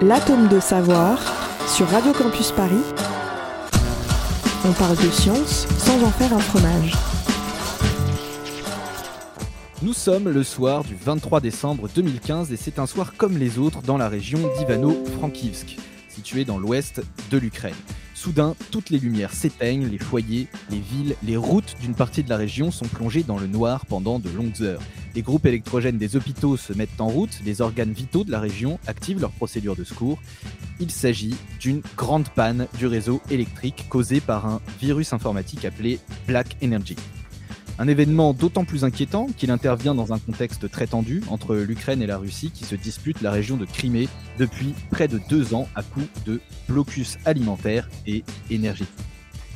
L'atome de savoir sur Radio Campus Paris. On parle de science sans en faire un fromage. Nous sommes le soir du 23 décembre 2015 et c'est un soir comme les autres dans la région d'Ivano-Frankivsk, située dans l'ouest de l'Ukraine. Soudain, toutes les lumières s'éteignent, les foyers, les villes, les routes d'une partie de la région sont plongées dans le noir pendant de longues heures. Les groupes électrogènes des hôpitaux se mettent en route, les organes vitaux de la région activent leurs procédures de secours. Il s'agit d'une grande panne du réseau électrique causée par un virus informatique appelé Black Energy. Un événement d'autant plus inquiétant qu'il intervient dans un contexte très tendu entre l'Ukraine et la Russie qui se disputent la région de Crimée depuis près de deux ans à coup de blocus alimentaire et énergétique.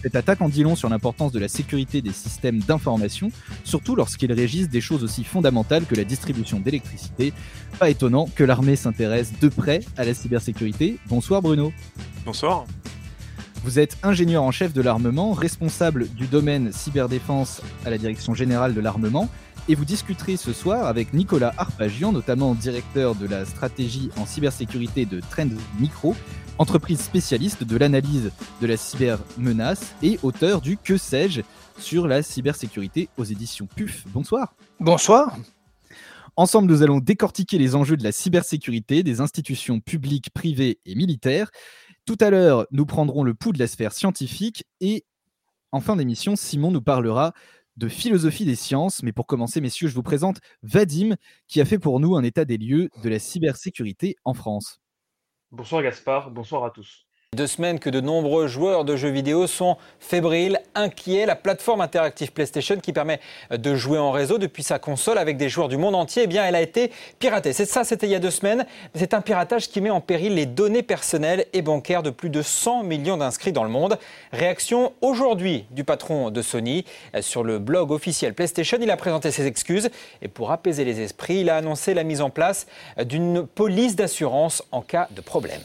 Cette attaque en dit long sur l'importance de la sécurité des systèmes d'information, surtout lorsqu'ils régissent des choses aussi fondamentales que la distribution d'électricité. Pas étonnant que l'armée s'intéresse de près à la cybersécurité. Bonsoir Bruno. Bonsoir. Vous êtes ingénieur en chef de l'armement, responsable du domaine cyberdéfense à la direction générale de l'armement, et vous discuterez ce soir avec Nicolas Arpagian, notamment directeur de la stratégie en cybersécurité de Trend Micro, entreprise spécialiste de l'analyse de la cybermenace et auteur du Que sais-je sur la cybersécurité aux éditions PUF. Bonsoir. Bonsoir. Ensemble, nous allons décortiquer les enjeux de la cybersécurité des institutions publiques, privées et militaires. Tout à l'heure, nous prendrons le pouls de la sphère scientifique et en fin d'émission, Simon nous parlera de philosophie des sciences. Mais pour commencer, messieurs, je vous présente Vadim qui a fait pour nous un état des lieux de la cybersécurité en France. Bonsoir Gaspard, bonsoir à tous. Deux semaines que de nombreux joueurs de jeux vidéo sont fébriles, inquiets. La plateforme interactive PlayStation qui permet de jouer en réseau depuis sa console avec des joueurs du monde entier, eh bien, elle a été piratée. C'est ça, c'était il y a deux semaines. C'est un piratage qui met en péril les données personnelles et bancaires de plus de 100 millions d'inscrits dans le monde. Réaction aujourd'hui du patron de Sony sur le blog officiel PlayStation. Il a présenté ses excuses et pour apaiser les esprits, il a annoncé la mise en place d'une police d'assurance en cas de problème.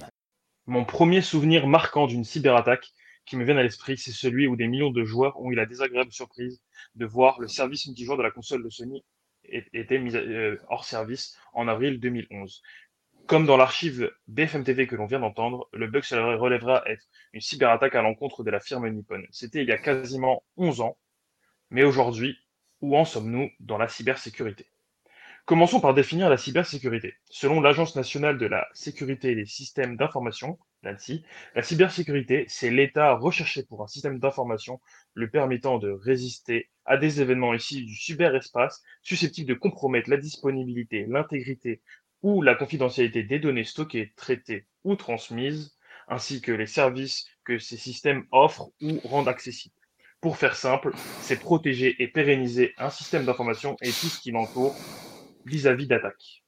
Mon premier souvenir marquant d'une cyberattaque qui me vient à l'esprit, c'est celui où des millions de joueurs ont eu la désagréable surprise de voir le service multijoueur de la console de Sony était mis euh, hors service en avril 2011. Comme dans l'archive BFM TV que l'on vient d'entendre, le bug se relèvera être une cyberattaque à l'encontre de la firme Nippon. C'était il y a quasiment 11 ans, mais aujourd'hui, où en sommes-nous dans la cybersécurité? Commençons par définir la cybersécurité. Selon l'Agence nationale de la sécurité des systèmes d'information, l'ANSI, la cybersécurité, c'est l'état recherché pour un système d'information le permettant de résister à des événements issus du cyberespace susceptibles de compromettre la disponibilité, l'intégrité ou la confidentialité des données stockées, traitées ou transmises, ainsi que les services que ces systèmes offrent ou rendent accessibles. Pour faire simple, c'est protéger et pérenniser un système d'information et tout ce qui l'entoure vis-à-vis d'attaques.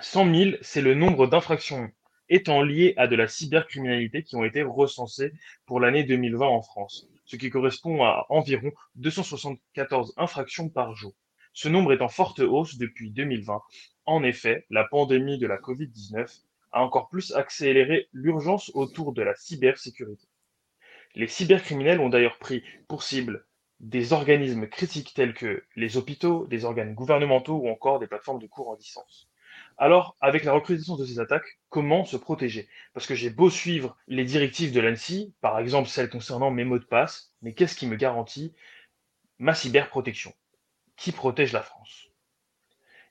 100 000, c'est le nombre d'infractions étant liées à de la cybercriminalité qui ont été recensées pour l'année 2020 en France, ce qui correspond à environ 274 infractions par jour. Ce nombre est en forte hausse depuis 2020. En effet, la pandémie de la Covid-19 a encore plus accéléré l'urgence autour de la cybersécurité. Les cybercriminels ont d'ailleurs pris pour cible des organismes critiques tels que les hôpitaux, des organes gouvernementaux ou encore des plateformes de cours en distance. Alors, avec la recrudescence de ces attaques, comment se protéger? Parce que j'ai beau suivre les directives de l'ANSI, par exemple celles concernant mes mots de passe, mais qu'est-ce qui me garantit ma cyberprotection? Qui protège la France?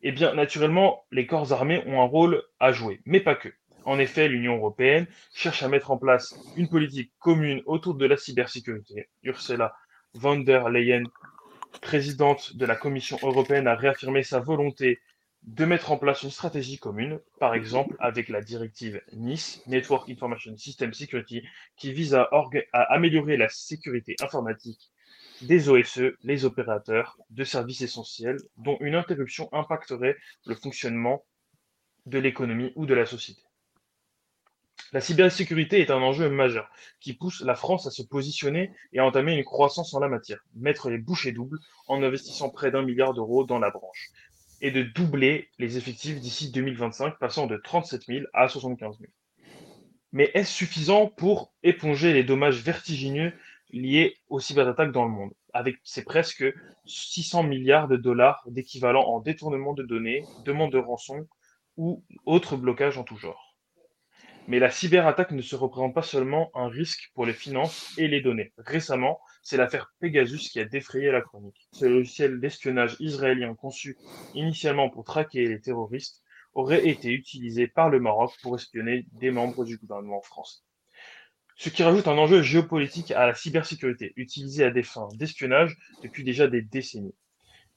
Eh bien, naturellement, les corps armés ont un rôle à jouer, mais pas que. En effet, l'Union européenne cherche à mettre en place une politique commune autour de la cybersécurité. Ursula von der Leyen, présidente de la Commission européenne, a réaffirmé sa volonté de mettre en place une stratégie commune, par exemple avec la directive NIS, Network Information System Security, qui vise à, améliorer la sécurité informatique des OSE, les opérateurs de services essentiels, dont une interruption impacterait le fonctionnement de l'économie ou de la société. La cybersécurité est un enjeu majeur qui pousse la France à se positionner et à entamer une croissance en la matière, mettre les bouchées doubles en investissant près d'un milliard d'euros dans la branche et de doubler les effectifs d'ici 2025, passant de 37 000 à 75 000. Mais est-ce suffisant pour éponger les dommages vertigineux liés aux cyberattaques dans le monde, avec ces presque 600 milliards de dollars d'équivalent en détournement de données, demande de rançon ou autres blocages en tout genre Mais la cyberattaque ne se représente pas seulement un risque pour les finances et les données. Récemment, c'est l'affaire Pegasus qui a défrayé la chronique. Ce logiciel d'espionnage israélien conçu initialement pour traquer les terroristes aurait été utilisé par le Maroc pour espionner des membres du gouvernement français. Ce qui rajoute un enjeu géopolitique à la cybersécurité, utilisée à des fins d'espionnage depuis déjà des décennies.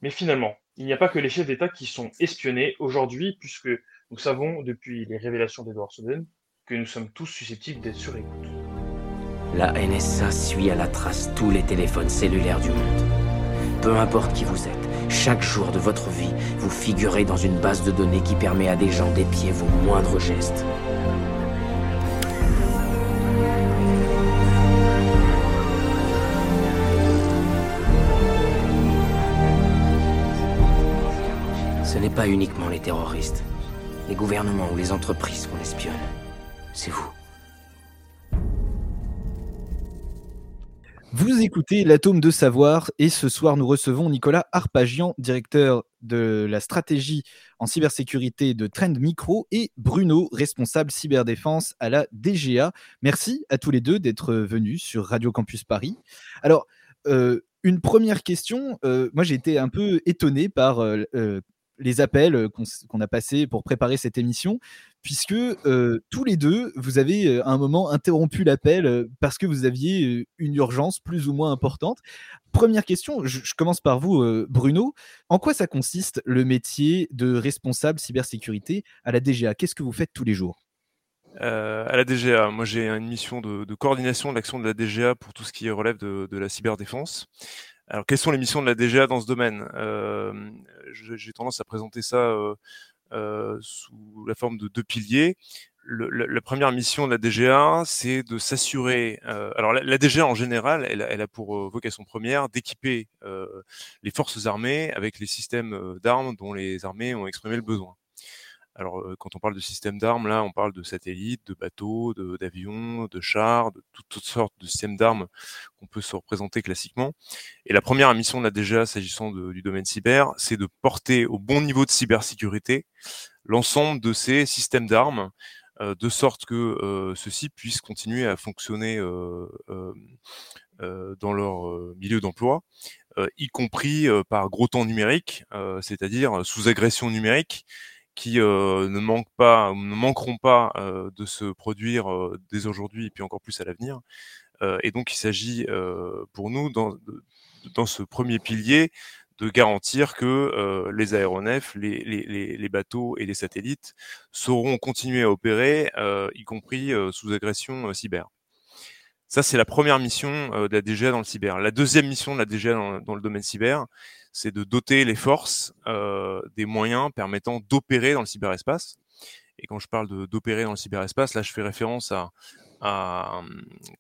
Mais finalement, il n'y a pas que les chefs d'État qui sont espionnés aujourd'hui, puisque nous savons depuis les révélations d'Edward Snowden que nous sommes tous susceptibles d'être sur écoute. La NSA suit à la trace tous les téléphones cellulaires du monde. Peu importe qui vous êtes, chaque jour de votre vie, vous figurez dans une base de données qui permet à des gens d'épier vos moindres gestes. Ce n'est pas uniquement les terroristes, les gouvernements ou les entreprises qu'on espionne. C'est vous. Vous écoutez l'Atome de Savoir et ce soir nous recevons Nicolas Arpagian, directeur de la stratégie en cybersécurité de Trend Micro et Bruno, responsable cyberdéfense à la DGA. Merci à tous les deux d'être venus sur Radio Campus Paris. Alors, euh, une première question, euh, moi j'ai été un peu étonné par euh, les appels qu'on a passés pour préparer cette émission, puisque tous les deux, vous avez à un moment interrompu l'appel parce que vous aviez une urgence plus ou moins importante. Première question, je, commence par vous, Bruno. En quoi ça consiste le métier de responsable cybersécurité à la DGA Qu'est-ce que vous faites tous les jours? À la DGA, moi j'ai une mission de, coordination de l'action de la DGA pour tout ce qui relève de, la cyberdéfense. Alors, quelles sont les missions de la DGA dans ce domaine? Euh, J'ai tendance à présenter ça euh, euh, sous la forme de deux piliers. La, première mission de la DGA, c'est de s'assurer. Euh, alors, la, la, DGA en général, elle, a pour euh, vocation première d'équiper euh, les forces armées avec les systèmes d'armes dont les armées ont exprimé le besoin. Alors, quand on parle de système d'armes, là, on parle de satellites, de bateaux, d'avions, de, chars, de toutes, sortes de systèmes d'armes qu'on peut se représenter classiquement. Et la première mission de la DGA, s'agissant du domaine cyber, c'est de porter au bon niveau de cybersécurité l'ensemble de ces systèmes d'armes, de sorte que ceux-ci puissent continuer à fonctionner dans leur milieu d'emploi, y compris par gros temps numérique, c'est-à-dire sous agression numérique, qui euh, ne manquent pas ne manqueront pas euh, de se produire euh, dès aujourd'hui et puis encore plus à l'avenir. et donc il s'agit pour nous dans, dans ce premier pilier de garantir que les aéronefs, les, les, les, bateaux et les satellites sauront continuer à opérer, y compris sous agression cyber. Ça, c'est la première mission de la DGA dans le cyber. La deuxième mission de la DGA dans, dans le domaine cyber, c'est de doter les forces euh, des moyens permettant d'opérer dans le cyberespace. Et quand je parle d'opérer dans le cyberespace, là, je fais référence à, à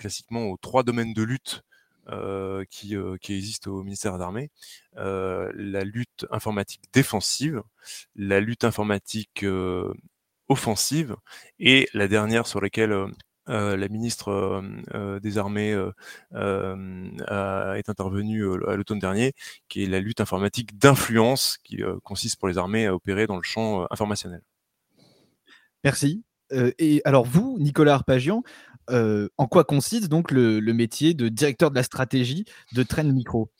classiquement aux trois domaines de lutte euh, qui, euh, qui, existent au ministère d'Armée. Euh, la lutte informatique défensive, la lutte informatique euh, offensive et la dernière sur laquelle euh, la ministre des Armées est intervenue à l'automne dernier, qui est la lutte informatique d'influence, qui consiste pour les armées à opérer dans le champ informationnel. Merci. et alors vous, Nicolas Arpagian, en quoi consiste donc le, métier de directeur de la stratégie de Trend Micro?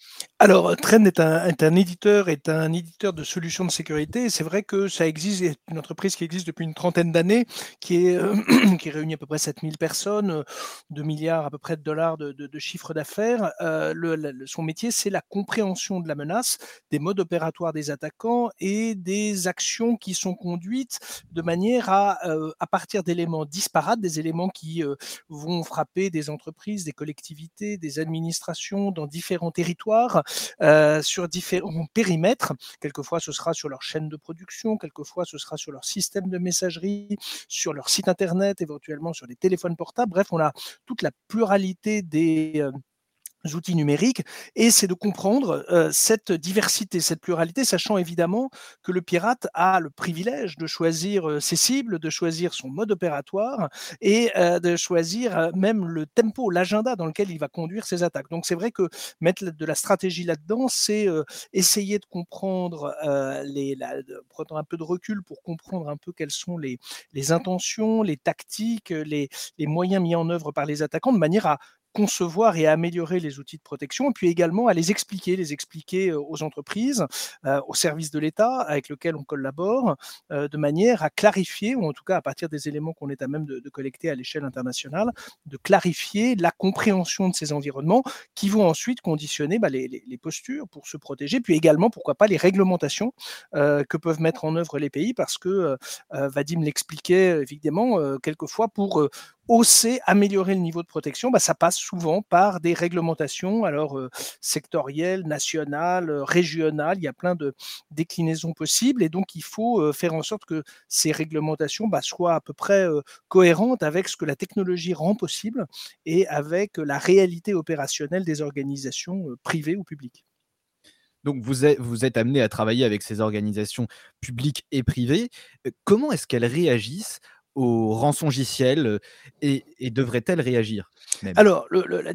Alors, Trend est un, est un, éditeur, est un éditeur de solutions de sécurité. C'est vrai que ça existe, une entreprise qui existe depuis une trentaine d'années, qui, est euh, qui réunit à peu près 7000 personnes, 2 milliards à peu près de dollars de, chiffre d'affaires. Euh, son métier, c'est la compréhension de la menace, des modes opératoires des attaquants et des actions qui sont conduites de manière à, euh, à partir d'éléments disparates, des éléments qui vont frapper des entreprises, des collectivités, des administrations dans différents territoires, euh, sur différents périmètres. Quelquefois, ce sera sur leur chaîne de production, quelquefois, ce sera sur leur système de messagerie, sur leur site internet, éventuellement sur les téléphones portables. Bref, on a toute la pluralité des... Euh, outils numériques, et c'est de comprendre cette diversité, cette pluralité, sachant évidemment que le pirate a le privilège de choisir ses cibles, de choisir son mode opératoire et de choisir même le tempo, l'agenda dans lequel il va conduire ses attaques. Donc c'est vrai que mettre de la stratégie là-dedans, c'est essayer de comprendre, les, prendre un peu de recul pour comprendre un peu quelles sont les, les intentions, les tactiques, les, les moyens mis en œuvre par les attaquants, de manière à concevoir et améliorer les outils de protection, et puis également à les expliquer, les expliquer aux entreprises, aux services de l'État avec lesquels on collabore, de manière à clarifier, ou en tout cas à partir des éléments qu'on est à même de, collecter à l'échelle internationale, de clarifier la compréhension de ces environnements qui vont ensuite conditionner bah, les, postures pour se protéger, puis également, pourquoi pas, les réglementations que peuvent mettre en œuvre les pays, parce que Vadim l'expliquait évidemment, quelquefois pour hausser, améliorer le niveau de protection, bah, ça passe souvent par des réglementations, alors euh, sectorielles, nationales, euh, régionales, il y a plein de déclinaisons possibles, et donc il faut euh, faire en sorte que ces réglementations bah, soient à peu près cohérentes avec ce que la technologie rend possible et avec la réalité opérationnelle des organisations privées ou publiques. Donc vous êtes, vous êtes amené à travailler avec ces organisations publiques et privées. Comment est-ce qu'elles réagissent au rançongiciel et, et devrait-elle réagir Alors, la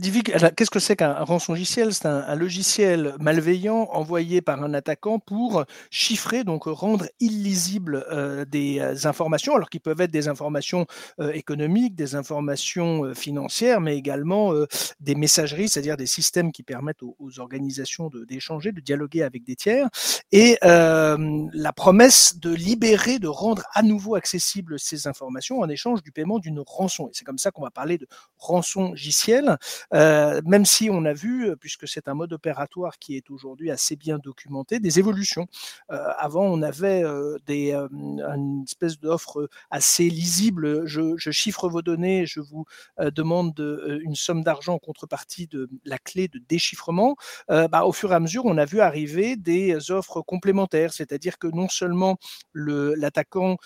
qu'est-ce que c'est qu'un rançongiciel? C'est un, logiciel malveillant envoyé par un attaquant pour chiffrer, donc rendre illisible des informations, alors qu'ils peuvent être des informations économiques, des informations financières, mais également des messageries, c'est-à-dire des systèmes qui permettent aux, organisations d'échanger, de, dialoguer avec des tiers. Et la promesse de libérer, de rendre à nouveau accessibles ces informations en échange du paiement d'une rançon. Et c'est comme ça qu'on va parler de rançon giciel, euh, même si on a vu, euh, puisque c'est un mode opératoire qui est aujourd'hui assez bien documenté, des évolutions. Euh, avant, on avait des, une espèce d'offre assez lisible. Je, chiffre vos données, je vous demande de, une somme d'argent en contrepartie de la clé de déchiffrement. Bah, au fur et à mesure, on a vu arriver des offres complémentaires, c'est-à-dire que non seulement l'attaquant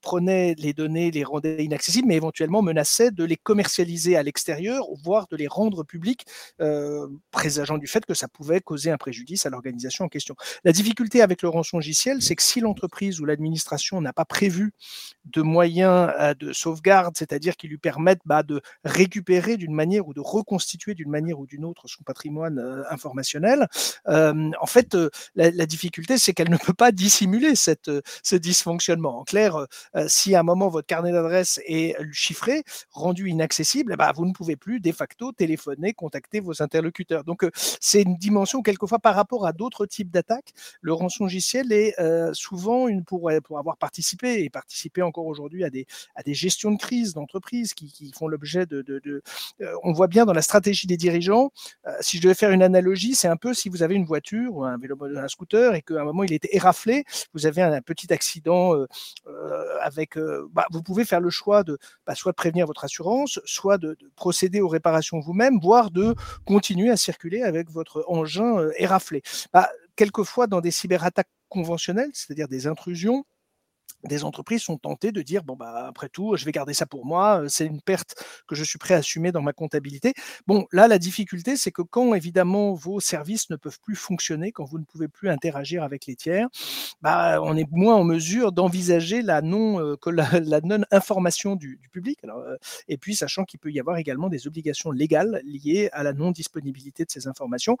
prenait les données les rendait inaccessibles, mais éventuellement menaçait de les commercialiser à l'extérieur, voire de les rendre publics, euh, présageant du fait que ça pouvait causer un préjudice à l'organisation en question. La difficulté avec le rançongiciel, c'est que si l'entreprise ou l'administration n'a pas prévu de moyens euh, de sauvegarde, c'est-à-dire qui lui permettent bah, de récupérer d'une manière ou de reconstituer d'une manière ou d'une autre son patrimoine euh, informationnel, en fait, la, difficulté, c'est qu'elle ne peut pas dissimuler cette, ce dysfonctionnement. En clair, si à un moment votre carnet d'adresse est chiffré, rendu inaccessible, bah, vous ne pouvez plus de facto téléphoner, contacter vos interlocuteurs. Donc c'est une dimension quelquefois par rapport à d'autres types d'attaques. Le rançongiciel est souvent une pour, pour avoir participé et participer encore aujourd'hui à des, à des gestions de crise d'entreprises qui, qui, font l'objet de, de, on voit bien dans la stratégie des dirigeants. si je devais faire une analogie, c'est un peu si vous avez une voiture ou un vélo, un scooter et qu'à un moment il était éraflé, vous avez un, petit accident avec bah, pouvez faire le choix de bah, soit prévenir votre assurance, soit de, procéder aux réparations vous-même, voire de continuer à circuler avec votre engin euh, éraflé. Bah, quelquefois, dans des cyberattaques conventionnelles, c'est-à-dire des intrusions, des entreprises sont tentées de dire bon bah après tout je vais garder ça pour moi c'est une perte que je suis prêt à assumer dans ma comptabilité. Bon là la difficulté c'est que quand évidemment vos services ne peuvent plus fonctionner quand vous ne pouvez plus interagir avec les tiers bah on est moins en mesure d'envisager la non la, non information du, public. Alors, et puis sachant qu'il peut y avoir également des obligations légales liées à la non disponibilité de ces informations.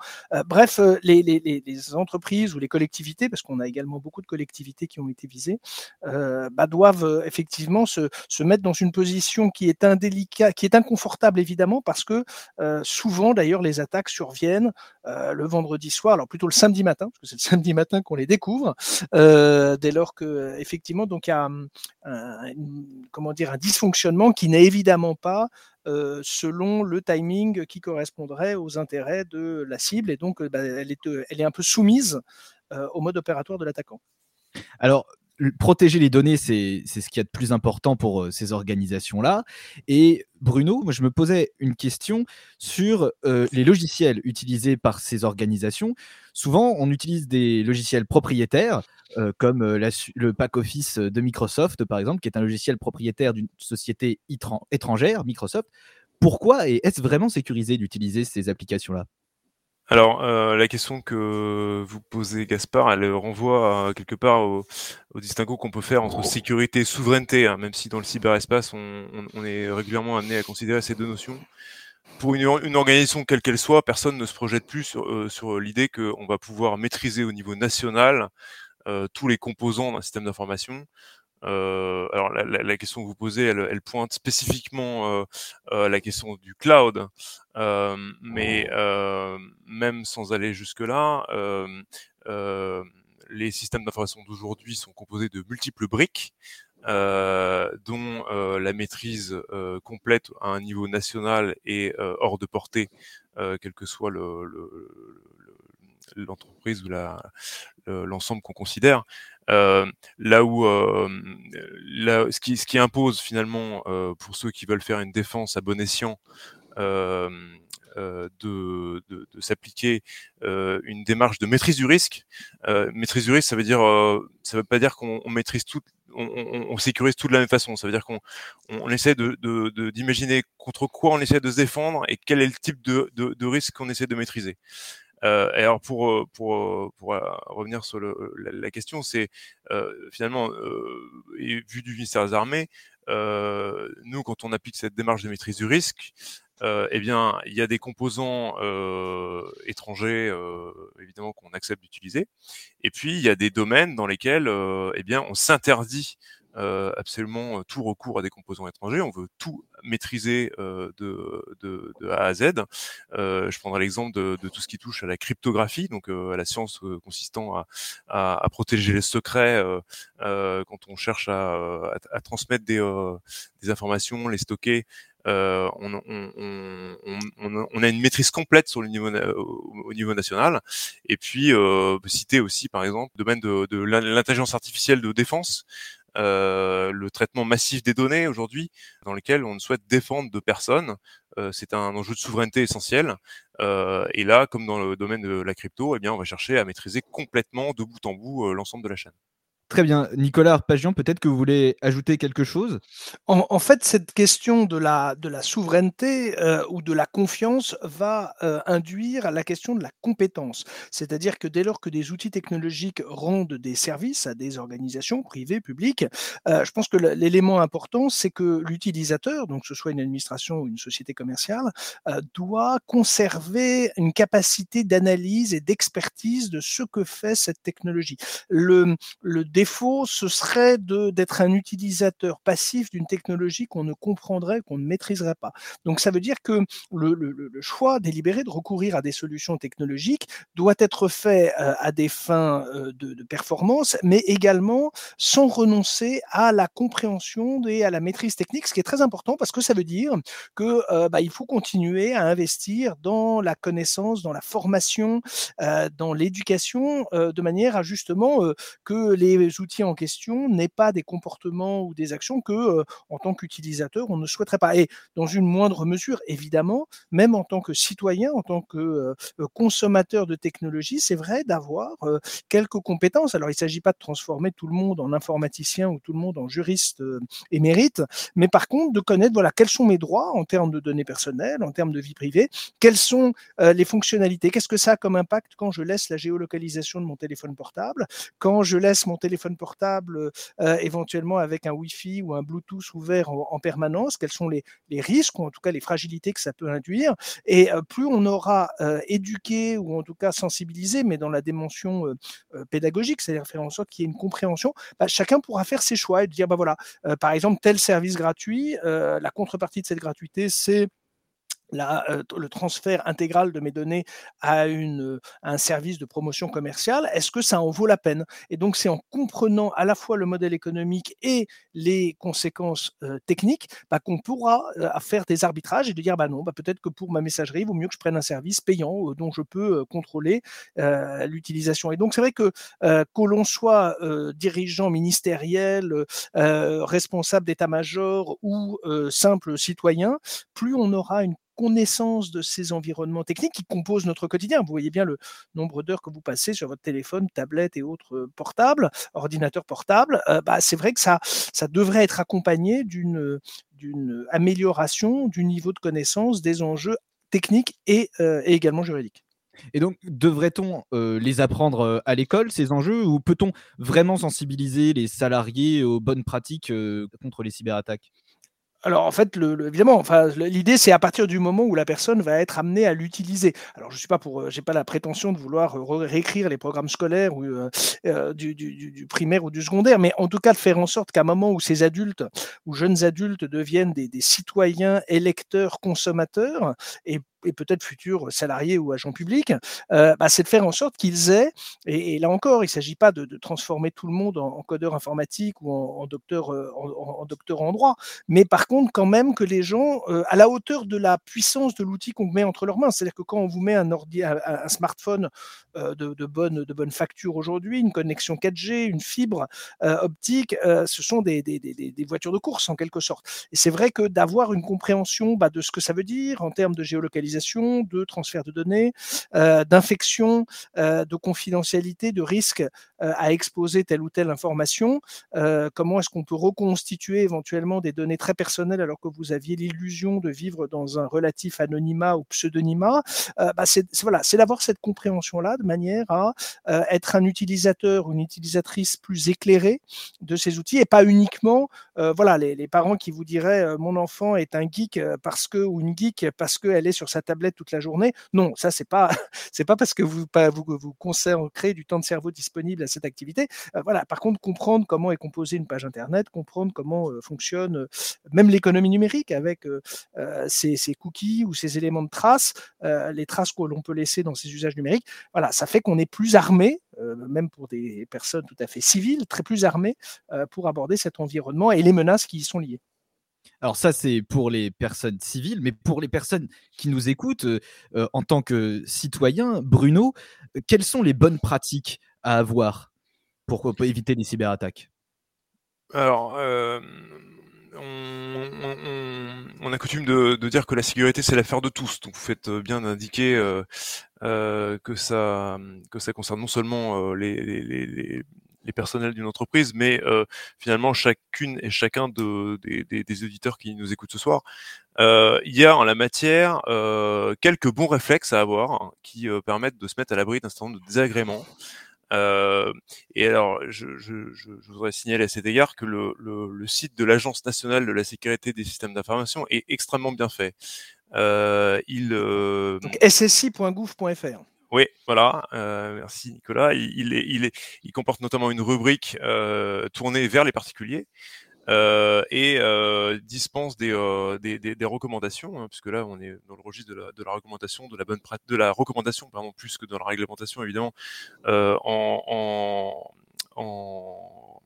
Bref les, les, les, entreprises ou les collectivités parce qu'on a également beaucoup de collectivités qui ont été visées euh, bah, doivent euh, effectivement se, mettre dans une position qui est indélicate, qui est inconfortable évidemment, parce que euh, souvent d'ailleurs les attaques surviennent le vendredi soir, alors plutôt le samedi matin, parce que c'est le samedi matin qu'on les découvre, dès lors que effectivement donc il y a un, comment dire un dysfonctionnement qui n'est évidemment pas selon le timing qui correspondrait aux intérêts de la cible et donc bah, elle, est, elle est un peu soumise au mode opératoire de l'attaquant. Alors, protéger les données, c'est ce qu'il y a de plus important pour euh, ces organisations-là. Et Bruno, moi, je me posais une question sur euh, les logiciels utilisés par ces organisations. Souvent, on utilise des logiciels propriétaires, euh, comme le pack office de Microsoft, par exemple, qui est un logiciel propriétaire d'une société étrangère, Microsoft. Pourquoi et est-ce vraiment sécurisé d'utiliser ces applications-là? Alors, euh, la question que vous posez, Gaspard, elle renvoie quelque part au, distinguo qu'on peut faire entre sécurité et souveraineté, hein, même si dans le cyberespace, on, est régulièrement amené à considérer ces deux notions. Pour une, organisation quelle qu'elle soit, personne ne se projette plus sur, euh, l'idée qu'on va pouvoir maîtriser au niveau national euh, tous les composants d'un système d'information euh, alors la, question que vous posez, elle, pointe spécifiquement euh, euh, la question du cloud, mais même sans aller jusque là, les systèmes d'information d'aujourd'hui sont composés de multiples briques. dont la maîtrise complète à un niveau national est hors de portée, quel que soit l'entreprise ou l'ensemble qu'on considère. Euh, là où euh, ce, qui, ce qui impose finalement euh, pour ceux qui veulent faire une défense à bon escient de, de, s'appliquer une démarche de maîtrise du risque. maîtrise du risque, ça veut dire, ça veut pas dire qu'on maîtrise tout, on, on, sécurise tout de la même façon. Ça veut dire qu'on on, essaie de, d'imaginer contre quoi on essaie de se défendre et quel est le type de, de, de risque qu'on essaie de maîtriser. Euh, et alors pour euh, pour euh, pour revenir sur le, la, question, c'est finalement vu du ministère des Armées, nous quand on applique cette démarche de maîtrise du risque, eh bien, il y a des composants étrangers, évidemment, qu'on accepte d'utiliser. Et puis, il y a des domaines dans lesquels, eh bien, on s'interdit euh, absolument tout recours à des composants étrangers. On veut tout maîtriser euh, de, de, de, A à Z. Euh, je prendrai l'exemple de, de, tout ce qui touche à la cryptographie, donc à la science consistant à, à, à, protéger les secrets quand on cherche à, à, transmettre des, des, informations, les stocker. Euh, on, on, on, on, a une maîtrise complète sur le niveau au niveau national. Et puis euh, citer aussi par exemple le domaine de, de l'intelligence artificielle de défense. Euh, le traitement massif des données aujourd'hui, dans lequel on souhaite défendre de personnes. Euh, c'est un enjeu de souveraineté essentiel. Euh, et là, comme dans le domaine de la crypto, eh bien, on va chercher à maîtriser complètement de bout en bout l'ensemble de la chaîne. Très bien. Nicolas Arpagian, peut-être que vous voulez ajouter quelque chose? En, fait, cette question de la, de la souveraineté euh, ou de la confiance va euh, induire la question de la compétence. C'est-à-dire que dès lors que des outils technologiques rendent des services à des organisations privées, publiques, euh, je pense que l'élément important, c'est que l'utilisateur, donc que ce soit une administration ou une société commerciale, doit conserver une capacité d'analyse et d'expertise de ce que fait cette technologie. Le, le défaut, ce serait d'être un utilisateur passif d'une technologie qu'on ne comprendrait, qu'on ne maîtriserait pas. Donc ça veut dire que le, le, choix délibéré de recourir à des solutions technologiques doit être fait euh, à des fins euh, de, de, performance, mais également sans renoncer à la compréhension et à la maîtrise technique, ce qui est très important parce que ça veut dire que euh, bah, il faut continuer à investir dans la connaissance, dans la formation, dans l'éducation, de manière à justement que les outils en question n'aient pas des comportements ou des actions que, en tant qu'utilisateur, on ne souhaiterait pas. Et dans une moindre mesure, évidemment, même en tant que citoyen, en tant que consommateur de technologie, c'est vrai d'avoir quelques compétences. Alors, il ne s'agit pas de transformer tout le monde en informaticien ou tout le monde en juriste émérite, mais par contre de connaître voilà quels sont mes droits en termes de données personnelles, en termes de vie privée, quelles sont les fonctionnalités, qu'est-ce que ça a comme impact quand je laisse la géolocalisation de mon téléphone portable, quand je laisse mon téléphone téléphone portable, euh, éventuellement avec un Wi-Fi ou un Bluetooth ouvert en, permanence, quels sont les, risques ou en tout cas les fragilités que ça peut induire. Et euh, plus on aura euh, éduqué ou en tout cas sensibilisé, mais dans la dimension pédagogique, c'est-à-dire faire en sorte qu'il y ait une compréhension, bah, chacun pourra faire ses choix et dire, bah voilà, par exemple, tel service gratuit, la contrepartie de cette gratuité, c'est euh, le transfert intégral de mes données à, euh, un service de promotion commerciale, est-ce que ça en vaut la peine? Et donc, c'est en comprenant à la fois le modèle économique et les conséquences euh, techniques bah, qu'on pourra faire des arbitrages et de dire bah non, bah, peut-être que pour ma messagerie, il vaut mieux que je prenne un service payant dont je peux contrôler l'utilisation. Et donc, c'est vrai que que l'on soit dirigeant ministériel, responsable d'état-major ou simple citoyen, plus on aura une connaissance de ces environnements techniques qui composent notre quotidien. Vous voyez bien le nombre d'heures que vous passez sur votre téléphone, tablette et autres euh, portables, ordinateurs portables. Euh, bah, c'est vrai que ça, ça devrait être accompagné d'une d'une amélioration du niveau de connaissance des enjeux techniques euh, et également juridiques. Et donc, devrait-on les apprendre à l'école, ces enjeux, ou peut-on vraiment sensibiliser les salariés aux bonnes pratiques contre les cyberattaques? Alors en fait, le, évidemment, enfin, l'idée c'est à partir du moment où la personne va être amenée à l'utiliser. Alors je suis pas pour, euh, j'ai pas la prétention de vouloir euh, réécrire les programmes scolaires ou euh, du, du, primaire ou du secondaire, mais en tout cas de faire en sorte qu'à un moment où ces adultes ou jeunes adultes deviennent des, des citoyens électeurs consommateurs et et peut-être futurs salariés ou agents publics, euh, bah, c'est de faire en sorte qu'ils aient, et, là encore, il ne s'agit pas de, transformer tout le monde en, codeur informatique ou en, docteur, euh, en, docteur en droit, mais par contre quand même que les gens, euh, à la hauteur de la puissance de l'outil qu'on met entre leurs mains, c'est-à-dire que quand on vous met un, ordi, un, smartphone de, bonne, de bonne facture aujourd'hui, une connexion 4G, une fibre optique, ce sont des, voitures de course en quelque sorte. Et c'est vrai que d'avoir une compréhension bah, de ce que ça veut dire en termes de géolocalisation, de transfert de données, euh, d'infection, euh, de confidentialité, de risque euh, à exposer telle ou telle information. comment est-ce qu'on peut reconstituer éventuellement des données très personnelles alors que vous aviez l'illusion de vivre dans un relatif anonymat ou pseudonymat? Bah, C'est d'avoir cette compréhension-là de manière à être un utilisateur ou une utilisatrice plus éclairée de ces outils et pas uniquement voilà, les, les, parents qui vous diraient mon enfant est un geek parce que ou une geek parce qu'elle est sur sa tablette toute la journée. Non, ça c'est pas c'est pas parce que vous vous, vous consacrez du temps de cerveau disponible à cette activité. Euh, voilà. Par contre, comprendre comment est composée une page internet, comprendre comment euh, fonctionne euh, même l'économie numérique avec ces, cookies ou ces éléments de traces, les traces que l'on peut laisser dans ces usages numériques. Voilà, ça fait qu'on est plus armé, même pour des personnes tout à fait civiles, très plus armé pour aborder cet environnement et les menaces qui y sont liées. Alors ça, c'est pour les personnes civiles, mais pour les personnes qui nous écoutent euh, euh, en tant que citoyens, Bruno, quelles sont les bonnes pratiques à avoir pour, éviter les cyberattaques? Alors, euh, on, a coutume de, dire que la sécurité, c'est l'affaire de tous. Donc, vous faites bien d'indiquer que, ça, que ça concerne non seulement les personnels d'une entreprise, mais euh, finalement chacune et chacun de, des, auditeurs qui nous écoutent ce soir, euh, il y a en la matière euh, quelques bons réflexes à avoir hein, qui permettent de se mettre à l'abri d'un certain nombre de désagréments. et alors, je, je, je, voudrais signaler à cet égard que le, le, site de l'Agence nationale de la sécurité des systèmes d'information est extrêmement bien fait. il, Donc ssi.gouv.fr. Oui, voilà. Euh, merci Nicolas. Il, il, est, il, comporte notamment une rubrique euh, tournée vers les particuliers euh, et dispense des, des, recommandations, hein, puisque là on est dans le registre de la, de la recommandation, de la bonne de la recommandation, pardon, plus que dans la réglementation évidemment, en, en,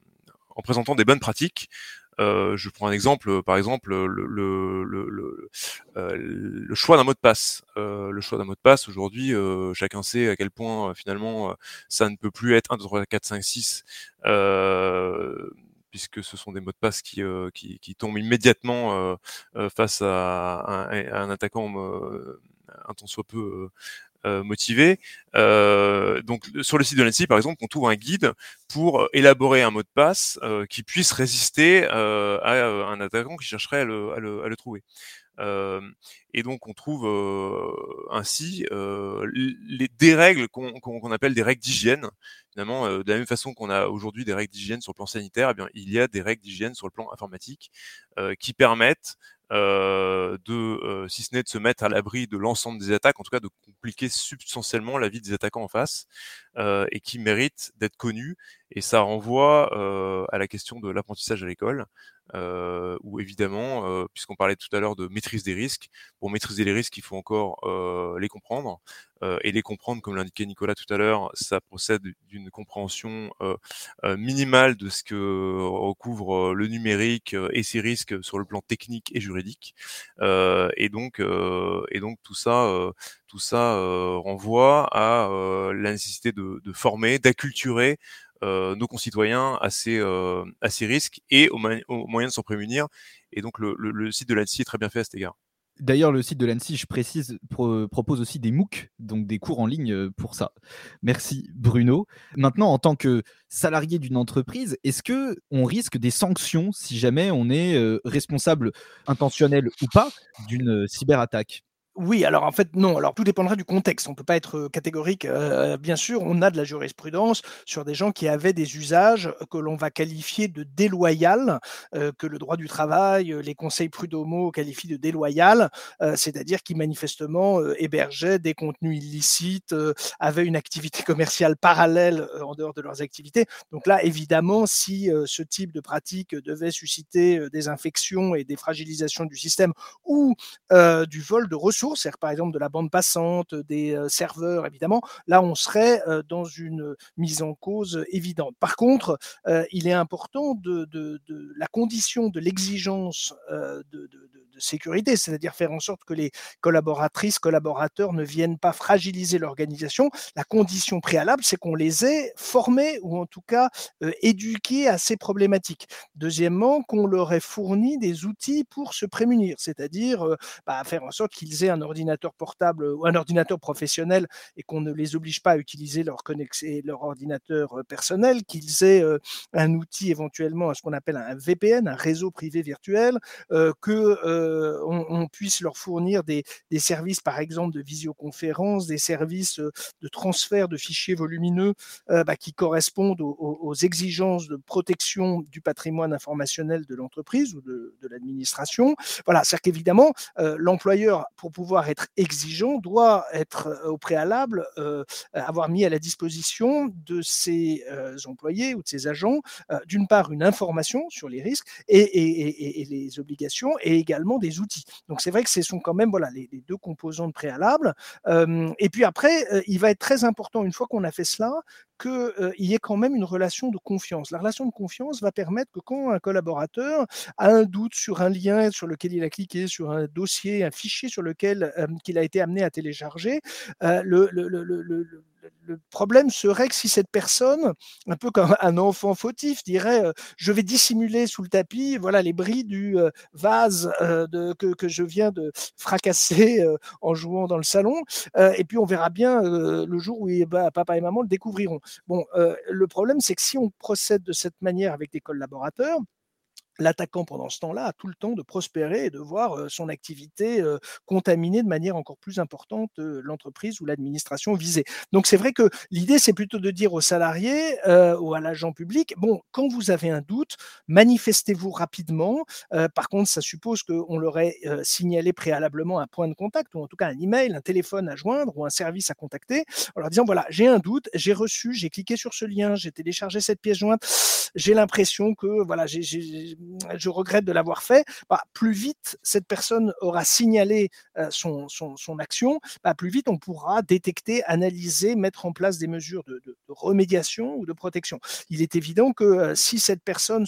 en présentant des bonnes pratiques. Euh, je prends un exemple, euh, par exemple le, le, le, euh, le choix d'un mot de passe. Euh, le choix d'un mot de passe aujourd'hui, euh, chacun sait à quel point finalement ça ne peut plus être 1, 2, 3, 4, 5, 6 puisque ce sont des mots de passe qui, qui, qui tombent immédiatement face à, à, un, attaquant un tant soit peu euh, motivé. Euh, donc sur le site de l'ANSI, par exemple, on trouve un guide pour euh, élaborer un mot de passe qui puisse résister à un attaquant qui chercherait à le, trouver. Euh, et donc on trouve ainsi les, des règles qu'on appelle des règles d'hygiène. Finalement, de la même façon qu'on a aujourd'hui des règles d'hygiène sur le plan sanitaire, eh il y a des règles d'hygiène sur le plan informatique qui permettent de, euh, si ce n'est de se mettre à l'abri de l'ensemble des attaques, en tout cas de compliquer substantiellement la vie des attaquants en face, euh, et qui méritent d'être connus. Et ça renvoie à la question de l'apprentissage à l'école, où évidemment, puisqu'on parlait tout à l'heure de maîtrise des risques, pour maîtriser les risques, il faut encore les comprendre. et les comprendre, comme l'indiquait Nicolas tout à l'heure, ça procède d'une compréhension minimale de ce que recouvre le numérique et ses risques sur le plan technique et juridique. et donc, et donc tout ça, tout ça renvoie à la nécessité de, de former, d'acculturer euh, nos concitoyens à ces, euh, risques et aux, moyens de s'en prémunir. Et donc le, le, site de l'ANSI est très bien fait à cet égard. D'ailleurs, le site de l'ANSI, je précise, propose aussi des MOOC, donc des cours en ligne euh, pour ça. Merci Bruno. Maintenant, en tant que salarié d'une entreprise, est-ce que on risque des sanctions si jamais on est responsable intentionnel ou pas d'une cyberattaque? Oui, alors en fait, non. Alors tout dépendra du contexte. On ne peut pas être catégorique. bien sûr, on a de la jurisprudence sur des gens qui avaient des usages que l'on va qualifier de déloyal, que le droit du travail, les conseils prud'homaux qualifient de déloyal, c'est-à-dire qui manifestement hébergeaient des contenus illicites, avaient une activité commerciale parallèle en dehors de leurs activités. Donc là, évidemment, si ce type de pratique devait susciter des infections et des fragilisations du système ou du vol de ressources, par exemple de la bande passante, des serveurs, évidemment, là on serait dans une mise en cause évidente. Par contre, il est important de, la condition de l'exigence de, sécurité, c'est-à-dire faire en sorte que les collaboratrices, collaborateurs ne viennent pas fragiliser l'organisation. La condition préalable, c'est qu'on les ait formés ou en tout cas éduqués à ces problématiques. Deuxièmement, qu'on leur ait fourni des outils pour se prémunir, c'est-à-dire bah, faire en sorte qu'ils aient un ordinateur portable ou un ordinateur professionnel et qu'on ne les oblige pas à utiliser leur, leur ordinateur personnel, qu'ils aient un outil éventuellement, ce qu'on appelle un VPN, un réseau privé virtuel, que on, puisse leur fournir des, services, par exemple, de visioconférence, des services de transfert de fichiers volumineux bah, qui correspondent aux, exigences de protection du patrimoine informationnel de l'entreprise ou de, l'administration. Voilà, c'est-à-dire qu'évidemment, l'employeur, pour pouvoir être exigeant doit être euh, au préalable euh, avoir mis à la disposition de ses euh, employés ou de ses agents, d'une part, une information sur les risques et, les obligations et également des outils. Donc c'est vrai que ce sont quand même voilà, les, deux composantes préalables. et puis après, il va être très important, une fois qu'on a fait cela, qu'il y ait quand même une relation de confiance. La relation de confiance va permettre que quand un collaborateur a un doute sur un lien sur lequel il a cliqué, sur un dossier, un fichier sur lequel il a été amené à télécharger, le, le problème serait que si cette personne, un peu comme un enfant fautif, dirait je vais dissimuler sous le tapis voilà les bris du vase que, je viens de fracasser en jouant dans le salon, et puis on verra bien le jour où bah, papa et maman le découvriront. Bon, le problème c'est que si on procède de cette manière avec des collaborateurs, l'attaquant pendant ce temps-là a tout le temps de prospérer et de voir son activité contaminée de manière encore plus importante l'entreprise ou l'administration visée. Donc c'est vrai que l'idée, c'est plutôt de dire aux salariés ou à l'agent public, bon, quand vous avez un doute, manifestez-vous rapidement. par contre, ça suppose qu'on leur ait signalé préalablement un point de contact ou en tout cas un email, un téléphone à joindre ou un service à contacter en leur disant, voilà, j'ai un doute, j'ai reçu, j'ai cliqué sur ce lien, j'ai téléchargé cette pièce jointe, j'ai l'impression que voilà, j'ai je regrette de l'avoir fait, bah, plus vite cette personne aura signalé son, son, action, bah, plus vite on pourra détecter, analyser, mettre en place des mesures de, remédiation ou de protection. Il est évident que si cette personne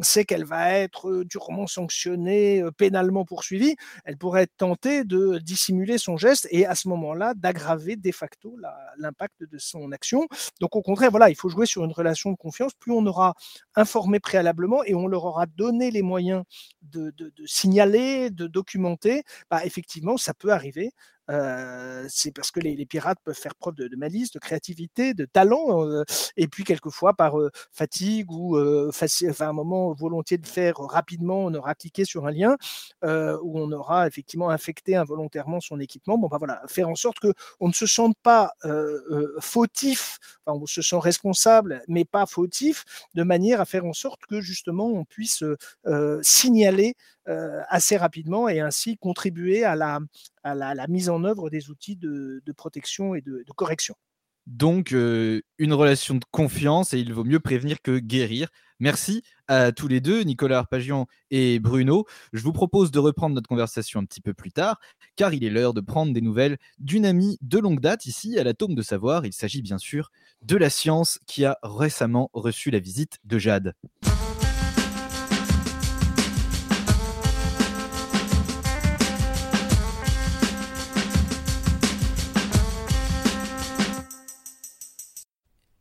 sait qu'elle va être durement sanctionnée, pénalement poursuivie, elle pourrait tenter de dissimuler son geste et à ce moment-là d'aggraver de facto l'impact de son action. Donc au contraire, voilà, il faut jouer sur une relation de confiance. Plus on aura informé préalablement et on leur aura donner les moyens de, signaler, de documenter, bah, effectivement, ça peut arriver c'est parce que les, pirates peuvent faire preuve de, malice, de créativité, de talent, et puis quelquefois par fatigue ou enfin, un moment volontiers de faire rapidement, on aura cliqué sur un lien où on aura effectivement infecté involontairement son équipement. Bon, bah voilà, faire en sorte que on ne se sente pas fautif, enfin, on se sent responsable, mais pas fautif, de manière à faire en sorte que justement on puisse signaler assez rapidement et ainsi contribuer à la, à la, mise en œuvre des outils de, protection et de, correction. Donc, euh, une relation de confiance et il vaut mieux prévenir que guérir. Merci à tous les deux, Nicolas Arpagian et Bruno. Je vous propose de reprendre notre conversation un petit peu plus tard, car il est l'heure de prendre des nouvelles d'une amie de longue date ici à l'Atome de Savoir. Il s'agit bien sûr de la science qui a récemment reçu la visite de Jade.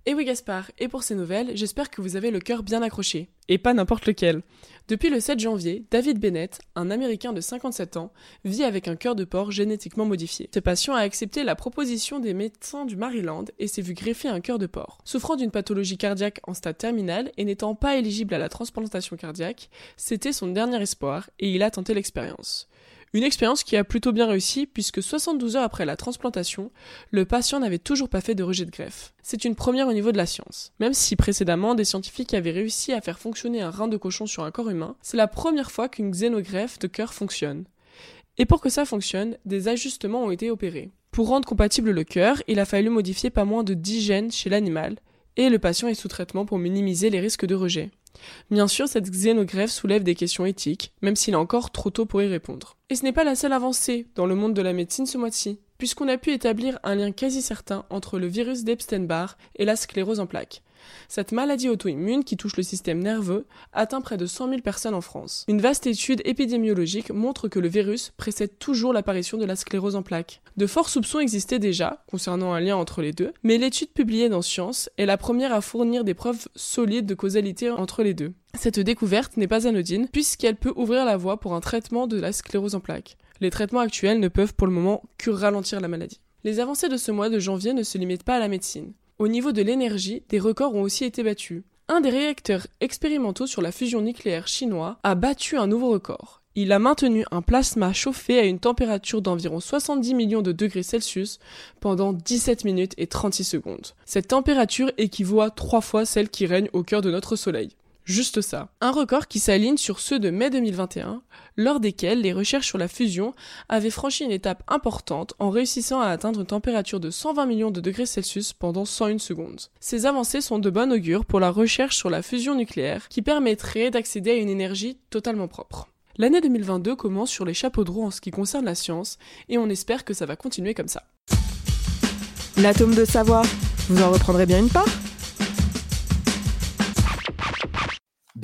Et oui Gaspard, et pour ces nouvelles, j'espère que vous avez le cœur bien accroché, et pas n'importe lequel. Depuis le 7 janvier, David Bennett, un Américain de 57 ans, vit avec un cœur de porc génétiquement modifié. Ce patient a accepté la proposition des médecins du Maryland et s'est vu greffer un cœur de porc. Souffrant d'une pathologie cardiaque en stade terminal et n'étant pas éligible à la transplantation cardiaque, c'était son dernier espoir et il a tenté l'expérience. Une expérience qui a plutôt bien réussi puisque 72 heures après la transplantation, le patient n'avait toujours pas fait de rejet de greffe. C'est une première au niveau de la science. Même si précédemment des scientifiques avaient réussi à faire fonctionner un rein de cochon sur un corps humain, c'est la première fois qu'une xénogreffe de cœur fonctionne. Et pour que ça fonctionne, des ajustements ont été opérés. Pour rendre compatible le cœur, il a fallu modifier pas moins de 10 gènes chez l'animal, et le patient est sous traitement pour minimiser les risques de rejet. Bien sûr, cette xénogreffe soulève des questions éthiques, même s'il est encore trop tôt pour y répondre. Et ce n'est pas la seule avancée dans le monde de la médecine ce mois-ci, puisqu'on a pu établir un lien quasi certain entre le virus d'Epstein-Barr et la sclérose en plaques. Cette maladie auto-immune qui touche le système nerveux atteint près de 100 000 personnes en France. Une vaste étude épidémiologique montre que le virus précède toujours l'apparition de la sclérose en plaques. De forts soupçons existaient déjà concernant un lien entre les deux, mais l'étude publiée dans Science est la première à fournir des preuves solides de causalité entre les deux. Cette découverte n'est pas anodine puisqu'elle peut ouvrir la voie pour un traitement de la sclérose en plaques. Les traitements actuels ne peuvent pour le moment que ralentir la maladie. Les avancées de ce mois de janvier ne se limitent pas à la médecine. Au niveau de l'énergie, des records ont aussi été battus. Un des réacteurs expérimentaux sur la fusion nucléaire chinois a battu un nouveau record. Il a maintenu un plasma chauffé à une température d'environ 70 millions de degrés Celsius pendant 17 minutes et 36 secondes. Cette température équivaut à trois fois celle qui règne au cœur de notre Soleil. Juste ça. Un record qui s'aligne sur ceux de mai 2021, lors desquels les recherches sur la fusion avaient franchi une étape importante en réussissant à atteindre une température de 120 millions de degrés Celsius pendant 101 secondes. Ces avancées sont de bon augure pour la recherche sur la fusion nucléaire qui permettrait d'accéder à une énergie totalement propre. L'année 2022 commence sur les chapeaux de roue en ce qui concerne la science et on espère que ça va continuer comme ça. L'atome de savoir, vous en reprendrez bien une part?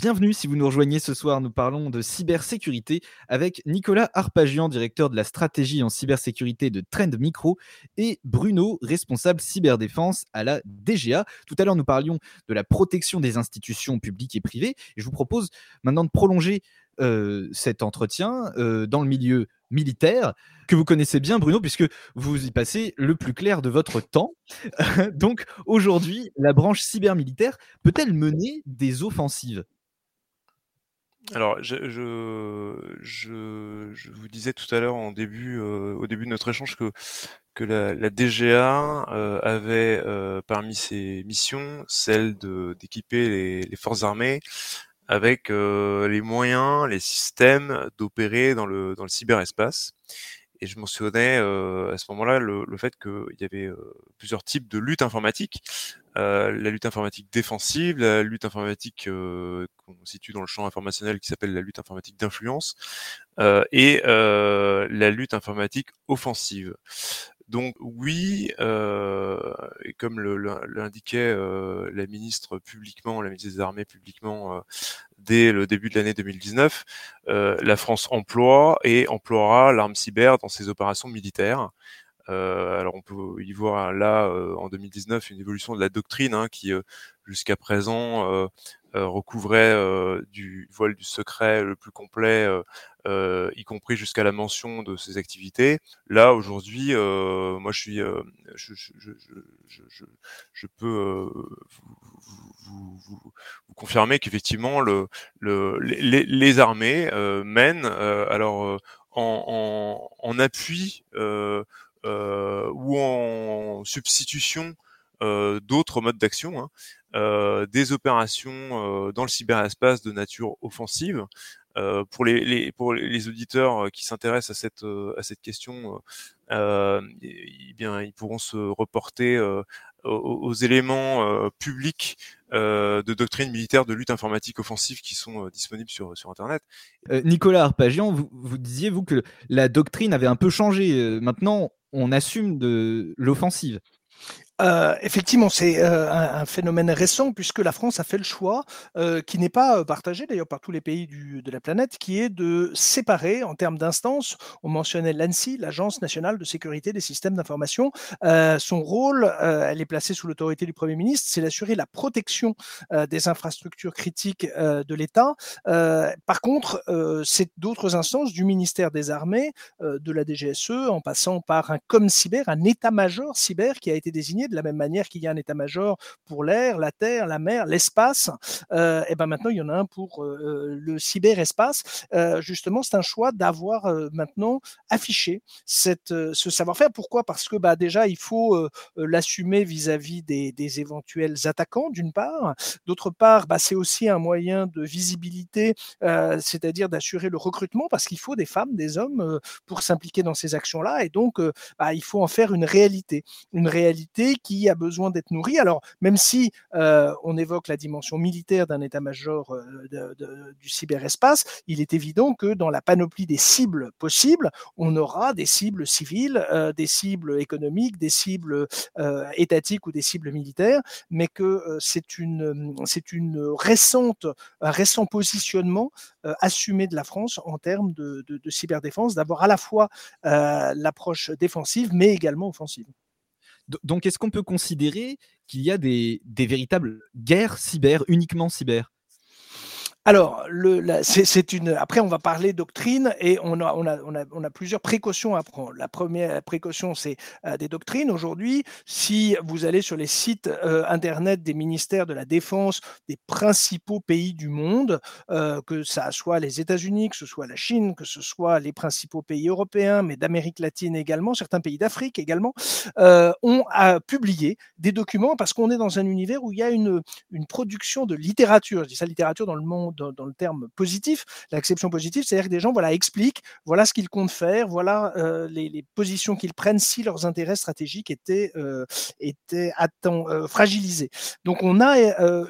Bienvenue si vous nous rejoignez ce soir. Nous parlons de cybersécurité avec Nicolas Arpagian, directeur de la stratégie en cybersécurité de Trend Micro, et Bruno, responsable cyberdéfense à la DGA. Tout à l'heure, nous parlions de la protection des institutions publiques et privées. Et je vous propose maintenant de prolonger euh, cet entretien euh, dans le milieu militaire que vous connaissez bien, Bruno, puisque vous y passez le plus clair de votre temps. Donc aujourd'hui, la branche cybermilitaire peut-elle mener des offensives? Alors, je, je, je, vous disais tout à l'heure en début, euh, au début de notre échange que que la, DGA euh, avait euh, parmi ses missions celle d'équiper les, les, forces armées avec les moyens, les systèmes d'opérer dans le dans le cyberespace. Et je mentionnais à ce moment-là le, le fait qu'il y avait plusieurs types de lutte informatique. Euh, la lutte informatique défensive, la lutte informatique euh, qu'on situe dans le champ informationnel qui s'appelle la lutte informatique d'influence, euh, et la lutte informatique offensive. Donc oui, et comme l'indiquait la ministre publiquement, la ministre des Armées publiquement dès le début de l'année 2019, la France emploie et emploiera l'arme cyber dans ses opérations militaires. Euh, alors on peut y voir là euh, en 2019 une évolution de la doctrine hein, qui euh, jusqu'à présent recouvrait du voile du secret le plus complet, y compris jusqu'à la mention de ces activités. Là aujourd'hui, moi je peux vous, confirmer qu'effectivement le, le, les, armées mènent alors en, appui euh, ou en substitution euh, d'autres modes d'action, hein, euh, des opérations dans le cyberespace de nature offensive. Euh, pour les, les, pour les auditeurs qui s'intéressent à cette à cette question, euh, eh bien ils pourront se reporter aux, éléments publics de doctrine militaire de lutte informatique offensive qui sont disponibles sur sur internet. Nicolas Arpagian, vous, vous disiez vous que la doctrine avait un peu changé. maintenant, on assume de l'offensive. Euh, effectivement, c'est euh, un, phénomène récent puisque la France a fait le choix, euh, qui n'est pas partagé d'ailleurs par tous les pays du, de la planète, qui est de séparer en termes d'instances. On mentionnait l'ANSI, l'Agence nationale de sécurité des systèmes d'information. son rôle, elle est placée sous l'autorité du Premier ministre, c'est d'assurer la protection des infrastructures critiques de l'État. par contre, c'est d'autres instances du ministère des Armées, de la DGSE, en passant par un COM cyber, un état-major cyber qui a été désigné de la même manière qu'il y a un état-major pour l'air, la terre, la mer, l'espace. et eh ben maintenant, il y en a un pour le cyberespace. justement, c'est un choix d'avoir maintenant affiché cette, ce savoir-faire. Pourquoi? Parce que bah, déjà, il faut l'assumer vis-à-vis des, des, éventuels attaquants, d'une part. D'autre part, bah, c'est aussi un moyen de visibilité, c'est-à-dire d'assurer le recrutement, parce qu'il faut des femmes, des hommes pour s'impliquer dans ces actions-là. Et donc, bah, il faut en faire une réalité. Une réalité qui a besoin d'être nourrie. Alors, même si on évoque la dimension militaire d'un état-major du cyberespace, il est évident que dans la panoplie des cibles possibles, on aura des cibles civiles, des cibles économiques, des cibles étatiques ou des cibles militaires, mais que c'est une, une récente, un récent positionnement assumé de la France en termes de cyberdéfense, d'avoir à la fois l'approche défensive, mais également offensive. Donc, est-ce qu'on peut considérer qu'il y a des, véritables guerres cyber, uniquement cyber? Alors, c'est une. Après, on va parler doctrine et on a, plusieurs précautions à prendre. La première précaution, c'est euh, des doctrines. Aujourd'hui, si vous allez sur les sites euh, internet des ministères de la Défense des principaux pays du monde, euh, que ça soit les États-Unis, que ce soit la Chine, que ce soit les principaux pays européens, mais d'Amérique latine également, certains pays d'Afrique également, ont publié des documents parce qu'on est dans un univers où il y a une, une production de littérature. Je dis ça littérature dans le monde dans, le terme positif, l'acception positive, c'est-à-dire que des gens voilà, expliquent, voilà ce qu'ils comptent faire, voilà euh, les, positions qu'ils prennent si leurs intérêts stratégiques étaient, euh, étaient euh, fragilisés. Donc on a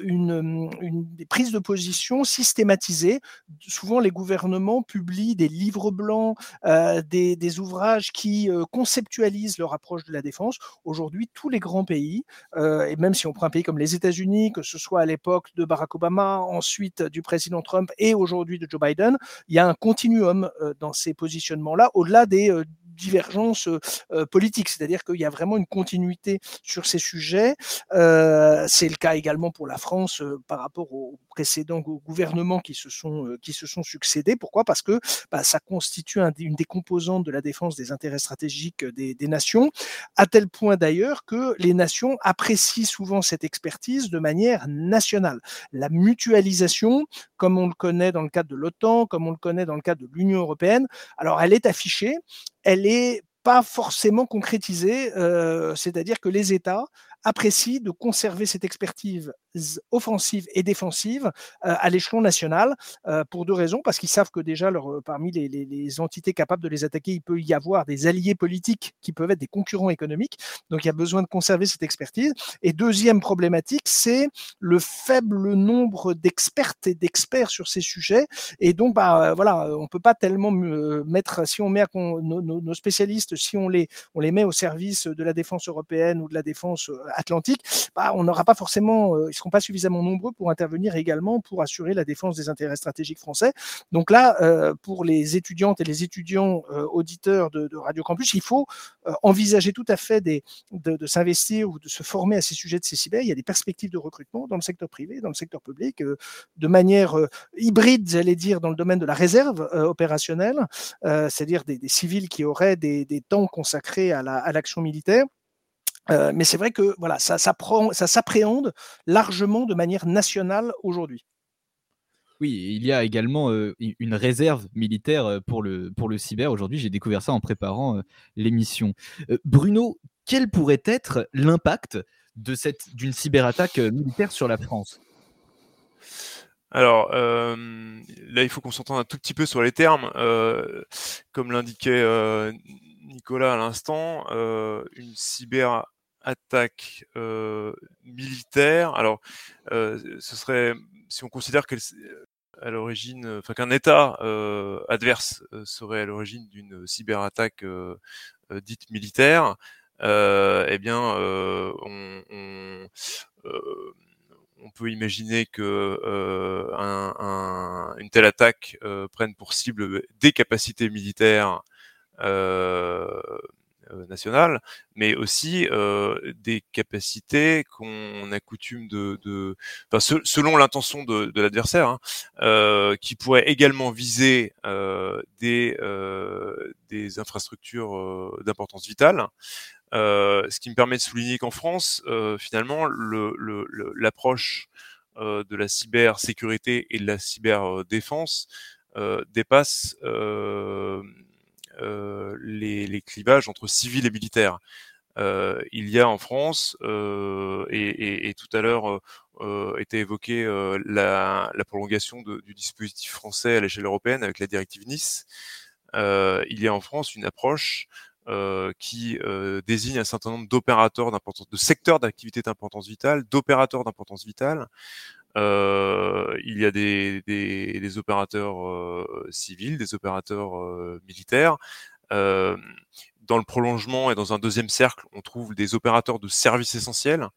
une, une, des prises de position systématisées. Souvent, les gouvernements publient des livres blancs, des, des, ouvrages qui conceptualisent leur approche de la défense. Aujourd'hui, tous les grands pays, et même si on prend un pays comme les États-Unis, que ce soit à l'époque de Barack Obama, ensuite du président Trump et aujourd'hui de Joe Biden, il y a un continuum euh, dans ces positionnements-là, au-delà des euh, divergences euh, politiques, c'est-à-dire qu'il y a vraiment une continuité sur ces sujets. c'est le cas également pour la France par rapport aux précédents gouvernements qui se sont, qui se sont succédés. Pourquoi? Parce que bah, ça constitue une des composantes de la défense des intérêts stratégiques des, des nations, à tel point d'ailleurs que les nations apprécient souvent cette expertise de manière nationale. La mutualisation, comme on le connaît dans le cadre de l'OTAN, comme on le connaît dans le cadre de l'Union européenne, alors elle est affichée, elle est pas forcément concrétisée, euh, c'est-à-dire que les États apprécient de conserver cette expertise offensive et défensive euh, à l'échelon national euh, pour deux raisons. Parce qu'ils savent que déjà, leur, euh, parmi les, les, les, entités capables de les attaquer, il peut y avoir des alliés politiques qui peuvent être des concurrents économiques. Donc, il y a besoin de conserver cette expertise. Et deuxième problématique, c'est le faible nombre d'expertes et d'experts sur ces sujets. Et donc, bah, voilà, on peut pas tellement mettre, si on met nos, nos, nos, spécialistes, si on les, on les met au service de la défense européenne ou de la défense atlantique, bah, on n'aura pas forcément, euh, ils seront pas suffisamment nombreux pour intervenir également pour assurer la défense des intérêts stratégiques français. Donc là, euh, pour les étudiantes et les étudiants euh, auditeurs de, Radio Campus, il faut envisager tout à fait de, s'investir ou de se former à ces sujets de cyber. Il y a des perspectives de recrutement dans le secteur privé, dans le secteur public, de manière hybride, j'allais dire, dans le domaine de la réserve opérationnelle, c'est-à-dire des, civils qui auraient des, temps consacrés à l'action militaire euh, mais c'est vrai que voilà, ça, ça, ça s'appréhende largement de manière nationale aujourd'hui. Oui, il y a également euh, une réserve militaire pour le, pour le cyber. Aujourd'hui, j'ai découvert ça en préparant euh, l'émission. Euh, Bruno, quel pourrait être l'impact de cette d'une cyberattaque militaire sur la France? Alors là, il faut qu'on s'entende un tout petit peu sur les termes. comme l'indiquait Nicolas à l'instant, une cyber attaque euh, militaire. Alors, euh, ce serait, si on considère qu'elle à l'origine, enfin qu'un État euh, adverse serait à l'origine d'une cyberattaque dite militaire, eh bien, on, peut imaginer que un, un, une telle attaque prenne pour cible des capacités militaires euh, nationale, mais aussi euh, des capacités qu'on a coutume de, de enfin, selon l'intention de, de l'adversaire, hein, euh, qui pourrait également viser euh, des, euh, des infrastructures d'importance vitale. ce qui me permet de souligner qu'en France, finalement, l'approche le, de la cybersécurité et de la cyberdéfense dépasse les, les, clivages entre civils et militaires. il y a en France, et, tout à l'heure était évoqué la, la, prolongation de, du dispositif français à l'échelle européenne avec la directive Nice. il y a en France une approche qui désigne un certain nombre d'opérateurs d'importance, de secteurs d'activité d'importance vitale, d'opérateurs d'importance vitale. Il y a des, opérateurs civils, des opérateurs militaires. dans le prolongement et dans un deuxième cercle, on trouve des opérateurs de services essentiels.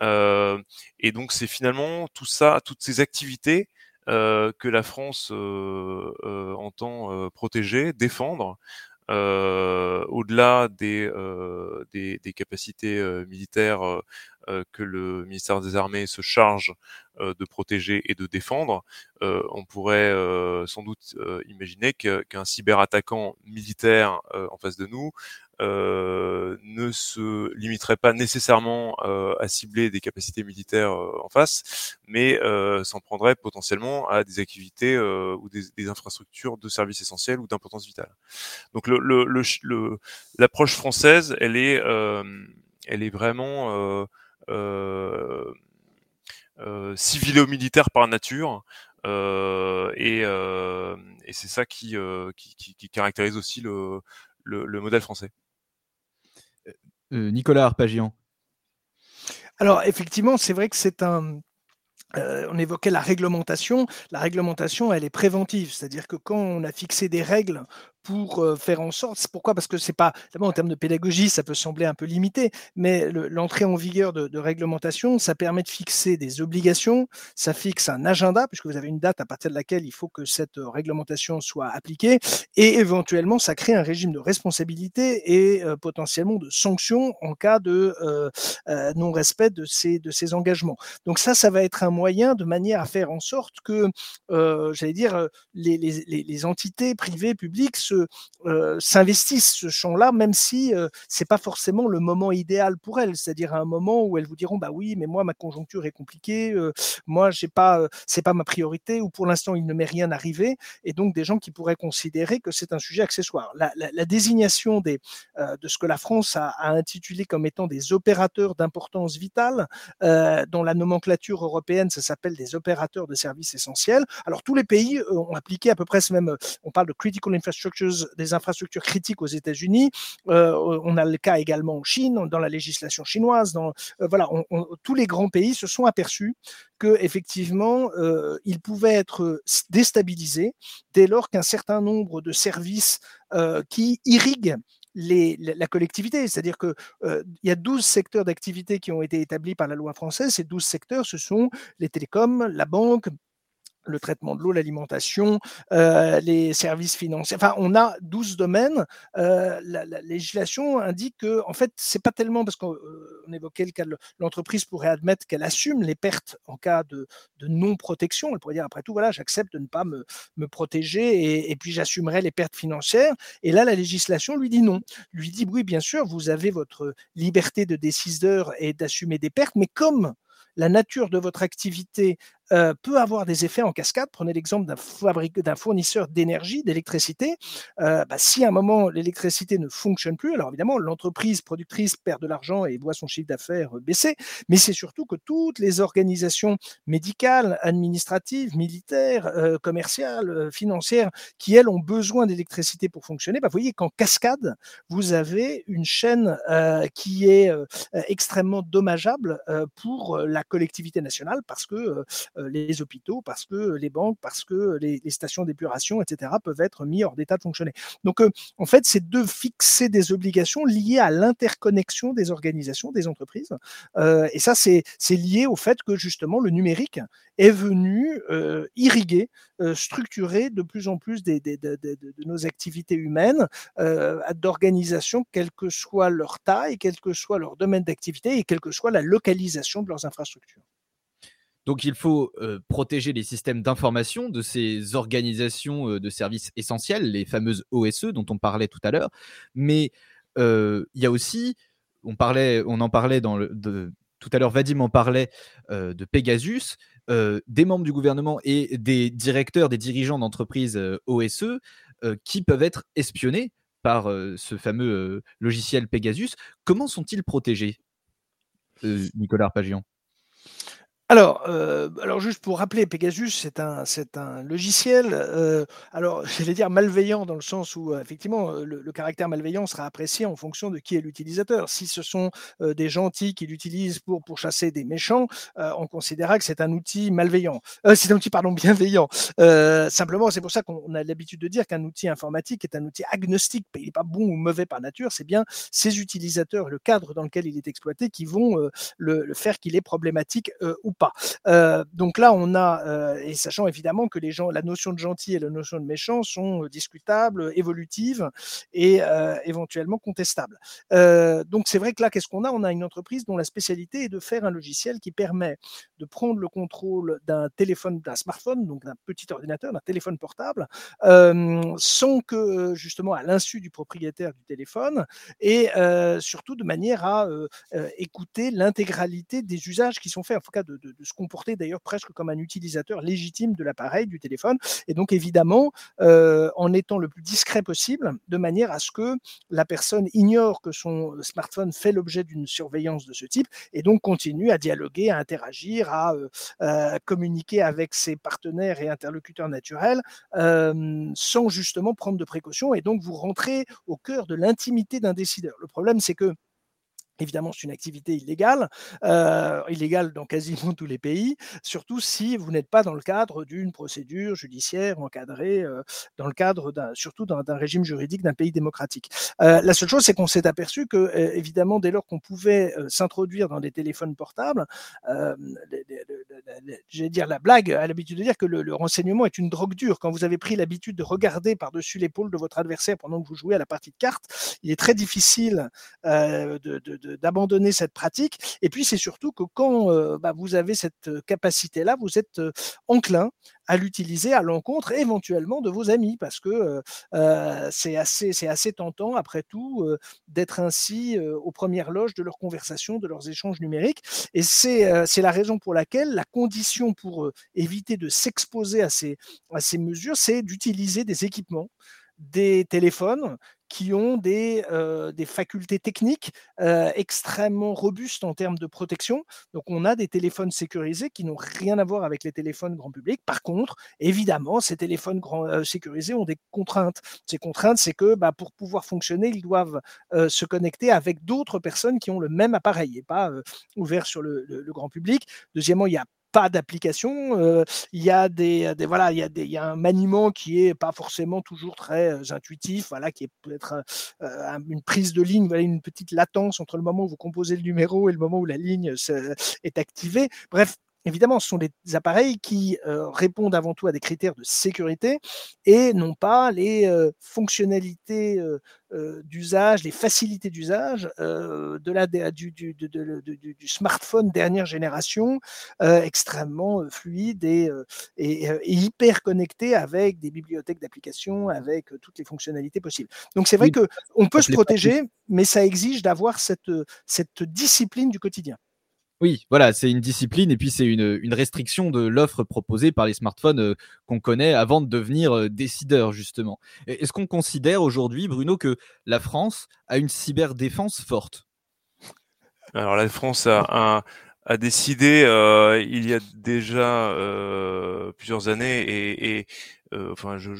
et donc c'est finalement tout ça, toutes ces activités que la France entend protéger, défendre, euh, au-delà des, euh, des, des, capacités euh, militaires que le ministère des Armées se charge de protéger et de défendre, on pourrait sans doute imaginer qu'un cyberattaquant militaire en face de nous euh, ne se limiterait pas nécessairement euh, à cibler des capacités militaires euh, en face, mais s'en prendrait potentiellement à des activités ou des, infrastructures de services essentiels ou d'importance vitale. Donc l'approche française, elle est, elle est vraiment civilo-militaire par nature. Euh, et, euh, c'est ça euh, qui, caractérise aussi le, le, le modèle français. Euh, Nicolas Arpagian. Alors effectivement, c'est vrai que c'est un, euh, on évoquait la réglementation. La réglementation, elle est préventive, c'est-à-dire que quand on a fixé des règles pour faire en sorte. Pourquoi? Parce que c'est pas, d'abord en termes de pédagogie, ça peut sembler un peu limité, mais l'entrée en vigueur de, de, réglementation, ça permet de fixer des obligations, ça fixe un agenda, puisque vous avez une date à partir de laquelle il faut que cette réglementation soit appliquée, et éventuellement, ça crée un régime de responsabilité et euh, potentiellement de sanctions en cas de euh, euh, non-respect de ces, de ces engagements. Donc ça, ça va être un moyen de manière à faire en sorte que, j'allais dire, les, les, les entités privées, publiques, euh, s'investissent ce champ-là, même si euh, c'est pas forcément le moment idéal pour elles. C'est-à-dire un moment où elles vous diront bah oui, mais moi ma conjoncture est compliquée, euh, moi j'ai pas, c'est pas ma priorité, ou pour l'instant il ne m'est rien arrivé, et donc des gens qui pourraient considérer que c'est un sujet accessoire. La, désignation des, de ce que la France a, intitulé comme étant des opérateurs d'importance vitale, dans la nomenclature européenne, ça s'appelle des opérateurs de services essentiels. Alors tous les pays ont appliqué à peu près ce même, on parle de critical infrastructure des infrastructures critiques aux États-Unis. Euh, on a le cas également en Chine, dans la législation chinoise. Euh, voilà, tous les grands pays se sont aperçus que effectivement, euh, ils pouvaient être déstabilisés dès lors qu'un certain nombre de services qui irriguent la collectivité. C'est-à-dire qu'il euh, y a 12 secteurs d'activité qui ont été établis par la loi française. Ces 12 secteurs, ce sont les télécoms, la banque, le traitement de l'eau, l'alimentation, euh, les services financiers. Enfin, on a 12 domaines. Euh, la, législation indique que, en fait, c'est pas tellement parce qu'on euh, évoquait le cas de l'entreprise pourrait admettre qu'elle assume les pertes en cas de, non-protection. Elle pourrait dire, après tout, voilà, j'accepte de ne pas me, protéger et, puis j'assumerai les pertes financières. Et là, la législation lui dit non. Lui dit, oui, bien sûr, vous avez votre liberté de décideur et d'assumer des pertes, mais comme la nature de votre activité euh, peut avoir des effets en cascade. Prenez l'exemple d'un, fournisseur d'énergie, d'électricité. Euh, bah, si à un moment l'électricité ne fonctionne plus, alors évidemment l'entreprise productrice perd de l'argent et voit son chiffre d'affaires baisser, mais c'est surtout que toutes les organisations médicales, administratives, militaires, euh, commerciales, financières, qui elles ont besoin d'électricité pour fonctionner, bah, vous voyez qu'en cascade, vous avez une chaîne qui est extrêmement dommageable pour la collectivité nationale parce que euh, les hôpitaux, parce que les banques, parce que les, stations d'épuration, etc., peuvent être mis hors d'état de fonctionner. Donc, euh, en fait, c'est de fixer des obligations liées à l'interconnexion des organisations, des entreprises. Euh, et ça, c'est lié au fait que justement, le numérique est venu irriguer, structurer de plus en plus de, nos activités humaines, d'organisation, quelle que soit leur taille, quel que soit leur domaine d'activité et quelle que soit la localisation de leurs infrastructures. Donc il faut protéger les systèmes d'information de ces organisations de services essentiels, les fameuses OSE dont on parlait tout à l'heure. Mais il y a aussi on, parlait, on en parlait dans le, tout à l'heure, Vadim en parlait de Pegasus. des membres du gouvernement et des directeurs, des dirigeants d'entreprises OSE qui peuvent être espionnés par ce fameux logiciel Pegasus. Comment sont-ils protégés, Nicolas Arpagian? Alors, euh, alors juste pour rappeler, Pegasus, c'est un, un logiciel, euh, alors j'allais dire malveillant dans le sens où euh, effectivement le, caractère malveillant sera apprécié en fonction de qui est l'utilisateur. Si ce sont des gentils qui l'utilisent pour, pour chasser des méchants, on considérera que c'est un outil malveillant. c'est un outil pardon bienveillant. simplement, c'est pour ça qu'on a l'habitude de dire qu'un outil informatique est un outil agnostique. Il n'est pas bon ou mauvais par nature. C'est bien ses utilisateurs, le cadre dans lequel il est exploité, qui vont le, le, faire qu'il est problématique ou Euh, donc là, on a, euh, et sachant évidemment que les gens, la notion de gentil et la notion de méchant sont euh, discutables, évolutives et éventuellement contestables. donc c'est vrai que là, qu'est-ce qu'on a? On a une entreprise dont la spécialité est de faire un logiciel qui permet de prendre le contrôle d'un téléphone, d'un smartphone, donc d'un petit ordinateur, d'un téléphone portable, sans que justement à l'insu du propriétaire du téléphone et surtout de manière à écouter l'intégralité des usages qui sont faits, en tout cas de se comporter d'ailleurs presque comme un utilisateur légitime de l'appareil, du téléphone, et donc évidemment euh, en étant le plus discret possible, de manière à ce que la personne ignore que son smartphone fait l'objet d'une surveillance de ce type, et donc continue à dialoguer, à interagir, à euh, communiquer avec ses partenaires et interlocuteurs naturels, euh, sans justement prendre de précautions, et donc vous rentrez au cœur de l'intimité d'un décideur. Le problème, c'est que Évidemment, c'est une activité illégale, illégale dans quasiment tous les pays, surtout si vous n'êtes pas dans le cadre d'une procédure judiciaire encadrée, euh, dans le cadre surtout d'un régime juridique d'un pays démocratique. La seule chose, c'est qu'on s'est aperçu que, évidemment, dès lors qu'on pouvait s'introduire dans des téléphones portables, dire la blague a l'habitude de dire que le, renseignement est une drogue dure. Quand vous avez pris l'habitude de regarder par-dessus l'épaule de votre adversaire pendant que vous jouez à la partie de cartes, il est très difficile de d'abandonner cette pratique. Et puis, c'est surtout que quand euh, bah, vous avez cette euh, capacité-là, vous êtes euh, enclin à l'utiliser à l'encontre éventuellement de vos amis, parce que c'est assez, assez tentant, après tout, d'être ainsi aux premières loges de leurs conversations, de leurs échanges numériques. Et c'est, c'est la raison pour laquelle la condition pour éviter de s'exposer à ces, à ces mesures, c'est d'utiliser des équipements des téléphones qui ont des, euh, des facultés techniques euh, extrêmement robustes en termes de protection. Donc on a des téléphones sécurisés qui n'ont rien à voir avec les téléphones grand public. Par contre, évidemment, ces téléphones grand, euh, sécurisés ont des contraintes. Ces contraintes, c'est que bah, pour pouvoir fonctionner, ils doivent se connecter avec d'autres personnes qui ont le même appareil et pas ouvert sur le, le grand public. Deuxièmement, il y a pas d'application. Euh, il y a des, des voilà, il y a des, y a un maniement qui est pas forcément toujours très euh, intuitif, voilà, qui est peut-être euh, une prise de ligne, voilà, une petite latence entre le moment où vous composez le numéro et le moment où la ligne est activée. Bref, Évidemment, ce sont des appareils qui répondent avant tout à des critères de sécurité et non pas les fonctionnalités d'usage, les facilités d'usage de la, du, du, du, smartphone dernière génération, extrêmement fluide et, et, hyper connecté avec des bibliothèques d'applications, avec toutes les fonctionnalités possibles. Donc c'est vrai qu'on peut se protéger, mais ça exige d'avoir cette, cette discipline du quotidien. Oui, voilà, c'est une discipline et puis c'est une, restriction de l'offre proposée par les smartphones euh, qu'on connaît avant de devenir euh, décideur, justement. Est-ce qu'on considère aujourd'hui, Bruno, que la France a une cyberdéfense forte? Alors la France a, décidé euh, il y a déjà plusieurs années et, enfin, je,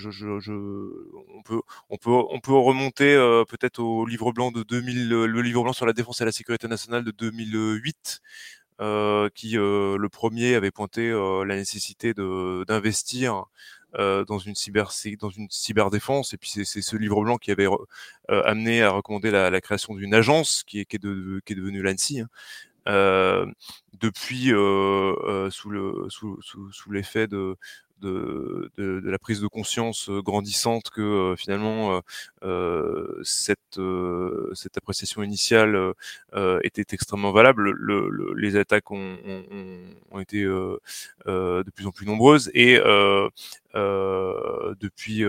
on peut, on peut, on peut remonter peut-être au livre blanc de 2000, le livre blanc sur la défense et la sécurité nationale de 2008, qui le premier avait pointé la nécessité de d'investir dans une cyber dans une cyberdéfense et puis c'est ce livre blanc qui avait amené à recommander la, création d'une agence qui est, qui est, de, qui est devenue l'ANSI. Hein. Euh, depuis, euh, sous le sous, sous, sous l'effet de, de, de, de, la prise de conscience euh, grandissante que euh, finalement euh, cette, cette appréciation initiale était extrêmement valable. Le, les attaques ont, ont, ont été de plus en plus nombreuses et depuis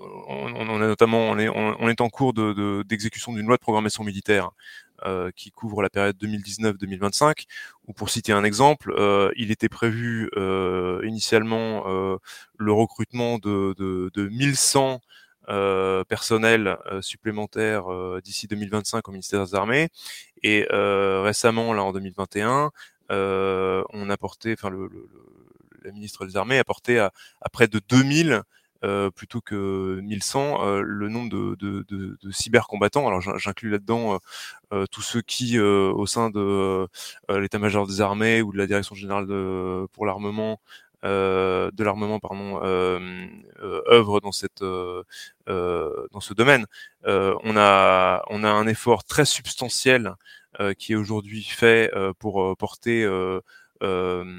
on, on, a notamment on est, on, est en cours d'exécution de, d'une loi de programmation militaire euh, qui couvre la période 2019-2025. Ou pour citer un exemple, euh, il était prévu euh, initialement le recrutement de, de, de 1100 personnels supplémentaires d'ici 2025 au ministère des Armées. Et récemment, là en 2021, on a porté, enfin le, le, la ministre des Armées a porté à, à près de 2000 euh, plutôt que 1100 euh, le nombre de, de, de, de cybercombattants. Alors j'inclus là-dedans euh, tous ceux qui, au sein de l'état-major des armées ou de la direction générale de, pour l'armement, de l'armement pardon, œuvrent dans cette dans ce domaine. on a on a un effort très substantiel qui est aujourd'hui fait pour porter euh,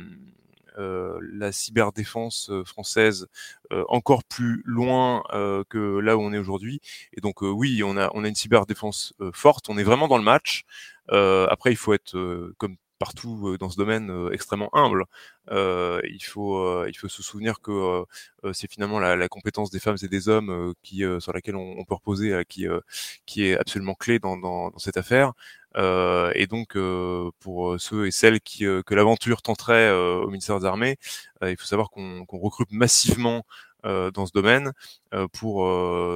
la cyberdéfense euh, française euh, encore plus loin que là où on est aujourd'hui. Et donc oui, on a on a une cyberdéfense forte. On est vraiment dans le match. après, il faut être comme partout dans ce domaine extrêmement humble. il faut il faut se souvenir que c'est finalement la, la, compétence des femmes et des hommes qui sur laquelle on, on peut reposer qui qui est absolument clé dans, dans, dans cette affaire. Euh, et donc, euh, pour ceux et celles qui, euh, que l'aventure tenterait au ministère des Armées, il faut savoir qu'on recrute massivement dans ce domaine pour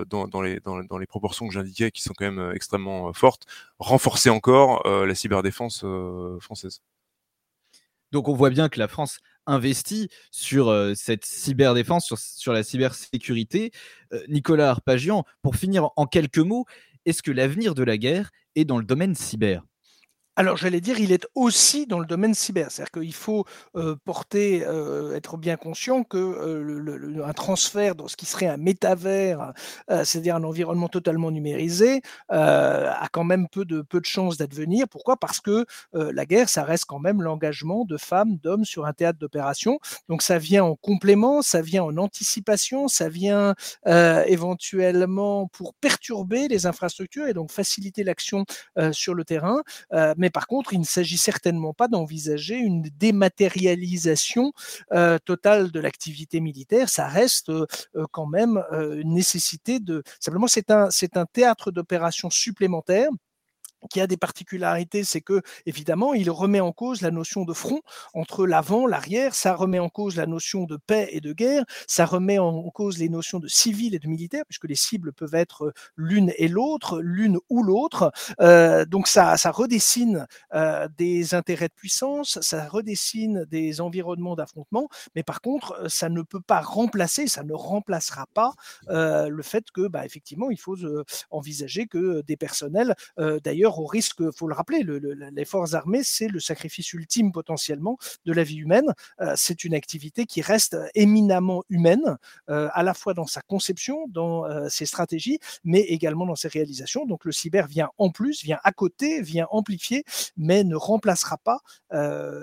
dans, dans, les, dans, les proportions que j'indiquais qui sont quand même extrêmement fortes, renforcer encore la cyberdéfense française. Donc on voit bien que la France investit sur cette cyberdéfense, sur, sur la cybersécurité. Nicolas Arpagian, pour finir en quelques mots, est-ce que l'avenir de la guerre est dans le domaine cyber? Alors, j'allais dire, il est aussi dans le domaine cyber. C'est-à-dire qu'il faut euh, porter, euh, être bien conscient que euh, un transfert dans ce qui serait un métavers, c'est-à-dire un environnement totalement numérisé, a quand même peu de, chances d'advenir. Pourquoi? Parce que la guerre, ça reste quand même l'engagement de femmes, d'hommes sur un théâtre d'opération. Donc, ça vient en complément, ça vient en anticipation, ça vient éventuellement pour perturber les infrastructures et donc faciliter l'action sur le terrain. Par contre, il ne s'agit certainement pas d'envisager une dématérialisation euh, totale de l'activité militaire. Ça reste euh, euh, quand même une nécessité de. Simplement, c'est un, c'est un théâtre d'opération supplémentaire qui a des particularités, c'est que évidemment, il remet en cause la notion de front entre l'avant, l'arrière, ça remet en cause la notion de paix et de guerre, ça remet en cause les notions de civil et de militaire, puisque les cibles peuvent être l'une et l'autre, l'une ou l'autre. Euh, donc ça, ça redessine euh, des intérêts de puissance, ça redessine des environnements d'affrontement, mais par contre, ça ne peut pas remplacer, ça ne remplacera pas euh, le fait que, bah, effectivement, il faut envisager que des personnels, d'ailleurs, au risque, faut le rappeler, les forces armées, c'est le sacrifice ultime potentiellement de la vie humaine. Euh, c'est une activité qui reste éminemment humaine, euh, à la fois dans sa conception, dans euh, ses stratégies, mais également dans ses réalisations. Donc le cyber vient en plus, vient à côté, vient amplifier, mais ne remplacera pas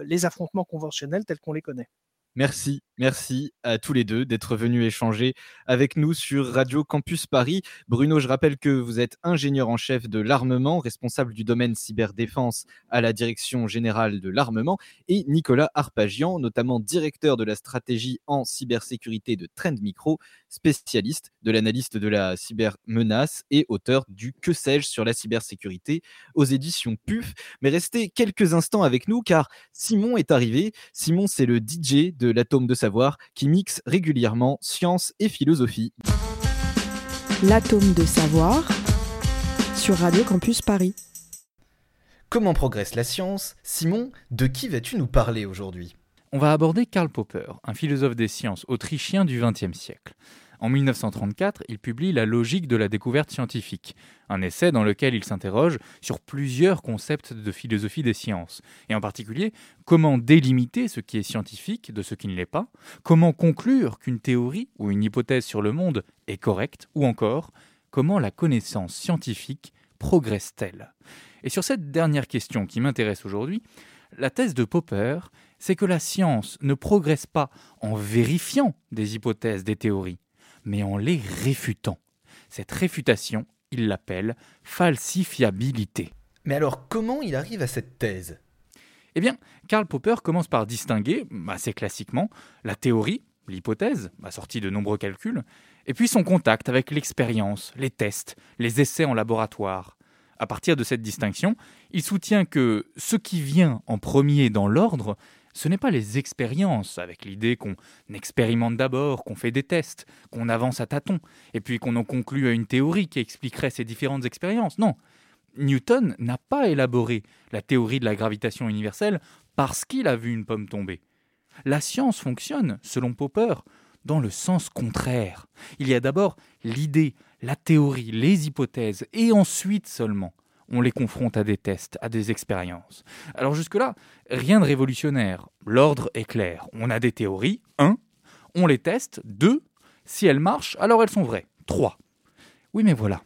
les affrontements conventionnels tels qu'on les connaît. Merci, merci à tous les deux d'être venus échanger avec nous sur Radio Campus Paris. Bruno, je rappelle que vous êtes ingénieur en chef de l'armement, responsable du domaine cyberdéfense à la direction générale de l'armement, et Nicolas Arpagian, notamment directeur de la stratégie en cybersécurité de Trend Micro, spécialiste de l'analyste de la cybermenace et auteur du Que sais-je sur la cybersécurité aux éditions PUF. Mais restez quelques instants avec nous car Simon est arrivé. Simon, c'est le DJ l'atome de savoir qui mixe régulièrement science et philosophie. L'atome de savoir sur Radio Campus Paris. Comment progresse la science? Simon, de qui vas-tu nous parler aujourd'hui? On va aborder Karl Popper, un philosophe des sciences autrichien du XXe siècle. En 1934, il publie La logique de la découverte scientifique, un essai dans lequel il s'interroge sur plusieurs concepts de philosophie des sciences, et en particulier comment délimiter ce qui est scientifique de ce qui ne l'est pas, comment conclure qu'une théorie ou une hypothèse sur le monde est correcte, ou encore comment la connaissance scientifique progresse-t-elle. Et sur cette dernière question qui m'intéresse aujourd'hui, la thèse de Popper, c'est que la science ne progresse pas en vérifiant des hypothèses, des théories, mais en les réfutant. Cette réfutation, il l'appelle falsifiabilité. Mais alors, comment il arrive à cette thèse? Eh bien, Karl Popper commence par distinguer, assez classiquement, la théorie l'hypothèse, assortie de nombreux calculs, et puis son contact avec l'expérience, les tests, les essais en laboratoire. À partir de cette distinction, il soutient que ce qui vient en premier dans l'ordre, ce n'est pas les expériences, avec l'idée qu'on expérimente d'abord, qu'on fait des tests, qu'on avance à tâtons, et puis qu'on en conclut à une théorie qui expliquerait ces différentes expériences. Non, Newton n'a pas élaboré la théorie de la gravitation universelle parce qu'il a vu une pomme tomber. La science fonctionne, selon Popper, dans le sens contraire. Il y a d'abord l'idée, la théorie, les hypothèses, et ensuite seulement on les confronte à des tests, à des expériences. Alors jusque-là, rien de révolutionnaire. L'ordre est clair. On a des théories, un, on les teste, deux, si elles marchent, alors elles sont vraies, trois. Oui mais voilà.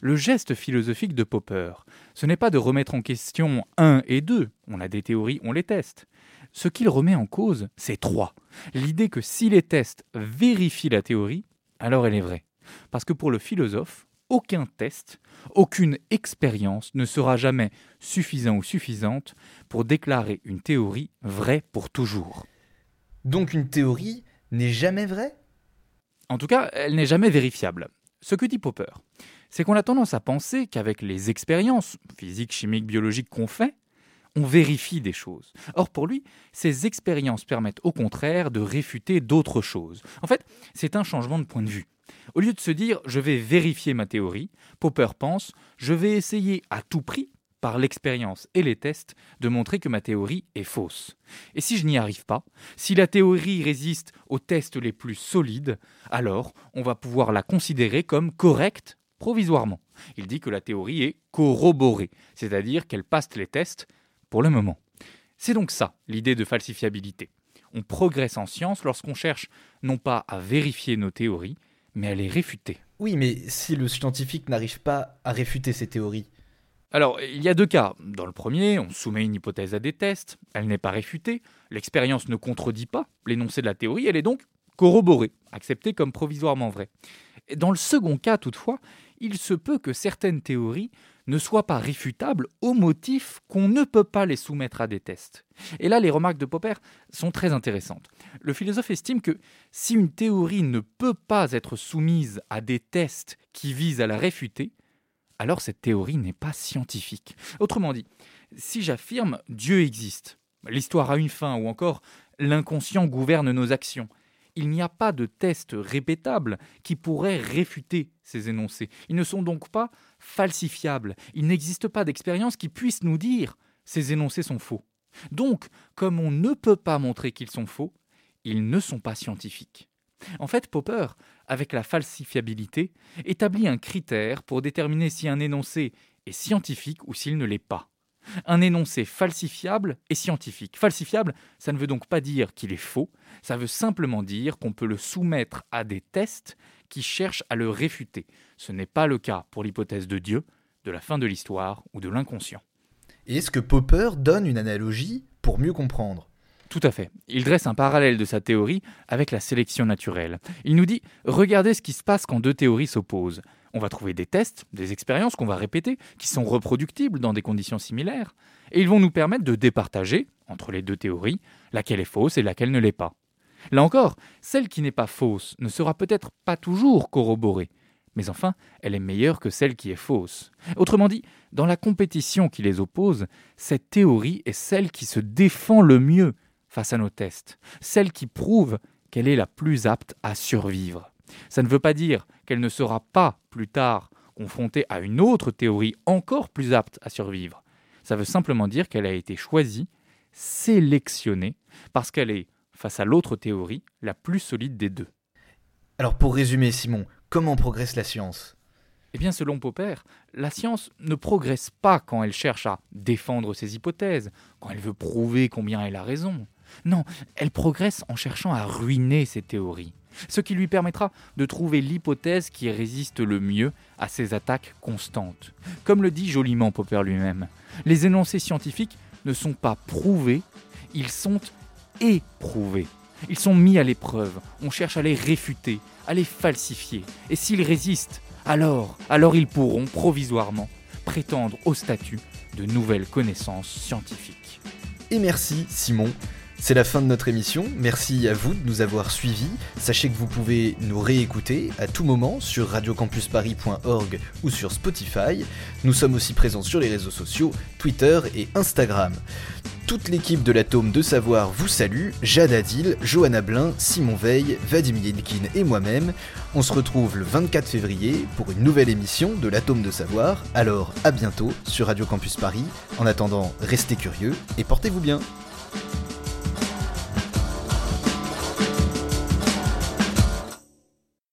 Le geste philosophique de Popper, ce n'est pas de remettre en question un et deux, on a des théories, on les teste. Ce qu'il remet en cause, c'est trois. L'idée que si les tests vérifient la théorie, alors elle est vraie. Parce que pour le philosophe, aucun test, aucune expérience ne sera jamais suffisant ou suffisante pour déclarer une théorie vraie pour toujours. Donc une théorie n'est jamais vraie? En tout cas, elle n'est jamais vérifiable. Ce que dit Popper, c'est qu'on a tendance à penser qu'avec les expériences physiques, chimiques, biologiques qu'on fait, on vérifie des choses. Or, pour lui, ces expériences permettent au contraire de réfuter d'autres choses. En fait, c'est un changement de point de vue. Au lieu de se dire je vais vérifier ma théorie, Popper pense je vais essayer à tout prix, par l'expérience et les tests, de montrer que ma théorie est fausse. Et si je n'y arrive pas, si la théorie résiste aux tests les plus solides, alors on va pouvoir la considérer comme correcte provisoirement. Il dit que la théorie est corroborée, c'est-à-dire qu'elle passe les tests pour le moment. C'est donc ça l'idée de falsifiabilité. On progresse en science lorsqu'on cherche non pas à vérifier nos théories, mais elle est réfutée. Oui, mais si le scientifique n'arrive pas à réfuter ces théories alors, il y a deux cas. Dans le premier, on soumet une hypothèse à des tests, elle n'est pas réfutée, l'expérience ne contredit pas l'énoncé de la théorie, elle est donc corroborée, acceptée comme provisoirement vraie. Dans le second cas, toutefois, il se peut que certaines théories ne soient pas réfutables au motif qu'on ne peut pas les soumettre à des tests. Et là, les remarques de Popper sont très intéressantes. Le philosophe estime que si une théorie ne peut pas être soumise à des tests qui visent à la réfuter, alors cette théorie n'est pas scientifique. Autrement dit, si j'affirme Dieu existe, l'histoire a une fin, ou encore l'inconscient gouverne nos actions, il n'y a pas de test répétable qui pourrait réfuter ces énoncés. Ils ne sont donc pas falsifiables. Il n'existe pas d'expérience qui puisse nous dire ces énoncés sont faux. Donc, comme on ne peut pas montrer qu'ils sont faux, ils ne sont pas scientifiques. En fait, Popper, avec la falsifiabilité, établit un critère pour déterminer si un énoncé est scientifique ou s'il ne l'est pas. Un énoncé falsifiable est scientifique. Falsifiable, ça ne veut donc pas dire qu'il est faux, ça veut simplement dire qu'on peut le soumettre à des tests qui cherchent à le réfuter. Ce n'est pas le cas pour l'hypothèse de Dieu, de la fin de l'histoire ou de l'inconscient. Et est-ce que Popper donne une analogie pour mieux comprendre? Tout à fait. Il dresse un parallèle de sa théorie avec la sélection naturelle. Il nous dit regardez ce qui se passe quand deux théories s'opposent. On va trouver des tests, des expériences qu'on va répéter, qui sont reproductibles dans des conditions similaires, et ils vont nous permettre de départager, entre les deux théories, laquelle est fausse et laquelle ne l'est pas. Là encore, celle qui n'est pas fausse ne sera peut-être pas toujours corroborée, mais enfin, elle est meilleure que celle qui est fausse. Autrement dit, dans la compétition qui les oppose, cette théorie est celle qui se défend le mieux face à nos tests, celle qui prouve qu'elle est la plus apte à survivre. Ça ne veut pas dire qu'elle ne sera pas plus tard confrontée à une autre théorie encore plus apte à survivre. Ça veut simplement dire qu'elle a été choisie, sélectionnée, parce qu'elle est, face à l'autre théorie, la plus solide des deux. Alors pour résumer, Simon, comment progresse la science? Eh bien, selon Popper, la science ne progresse pas quand elle cherche à défendre ses hypothèses, quand elle veut prouver combien elle a raison. Non, elle progresse en cherchant à ruiner ses théories, ce qui lui permettra de trouver l'hypothèse qui résiste le mieux à ces attaques constantes. Comme le dit joliment Popper lui-même, les énoncés scientifiques ne sont pas prouvés, ils sont éprouvés. Ils sont mis à l'épreuve, on cherche à les réfuter, à les falsifier. Et s'ils résistent, alors, alors ils pourront provisoirement prétendre au statut de nouvelles connaissances scientifiques. Et merci Simon C'est la fin de notre émission, merci à vous de nous avoir suivis. Sachez que vous pouvez nous réécouter à tout moment sur radiocampusparis.org ou sur Spotify. Nous sommes aussi présents sur les réseaux sociaux, Twitter et Instagram. Toute l'équipe de l'Atome de Savoir vous salue, Jade Adil, Johanna Blin, Simon Veil, Vadim Yelkin et moi-même. On se retrouve le 24 février pour une nouvelle émission de l'Atome de Savoir. Alors à bientôt sur Radio Campus Paris. En attendant, restez curieux et portez-vous bien.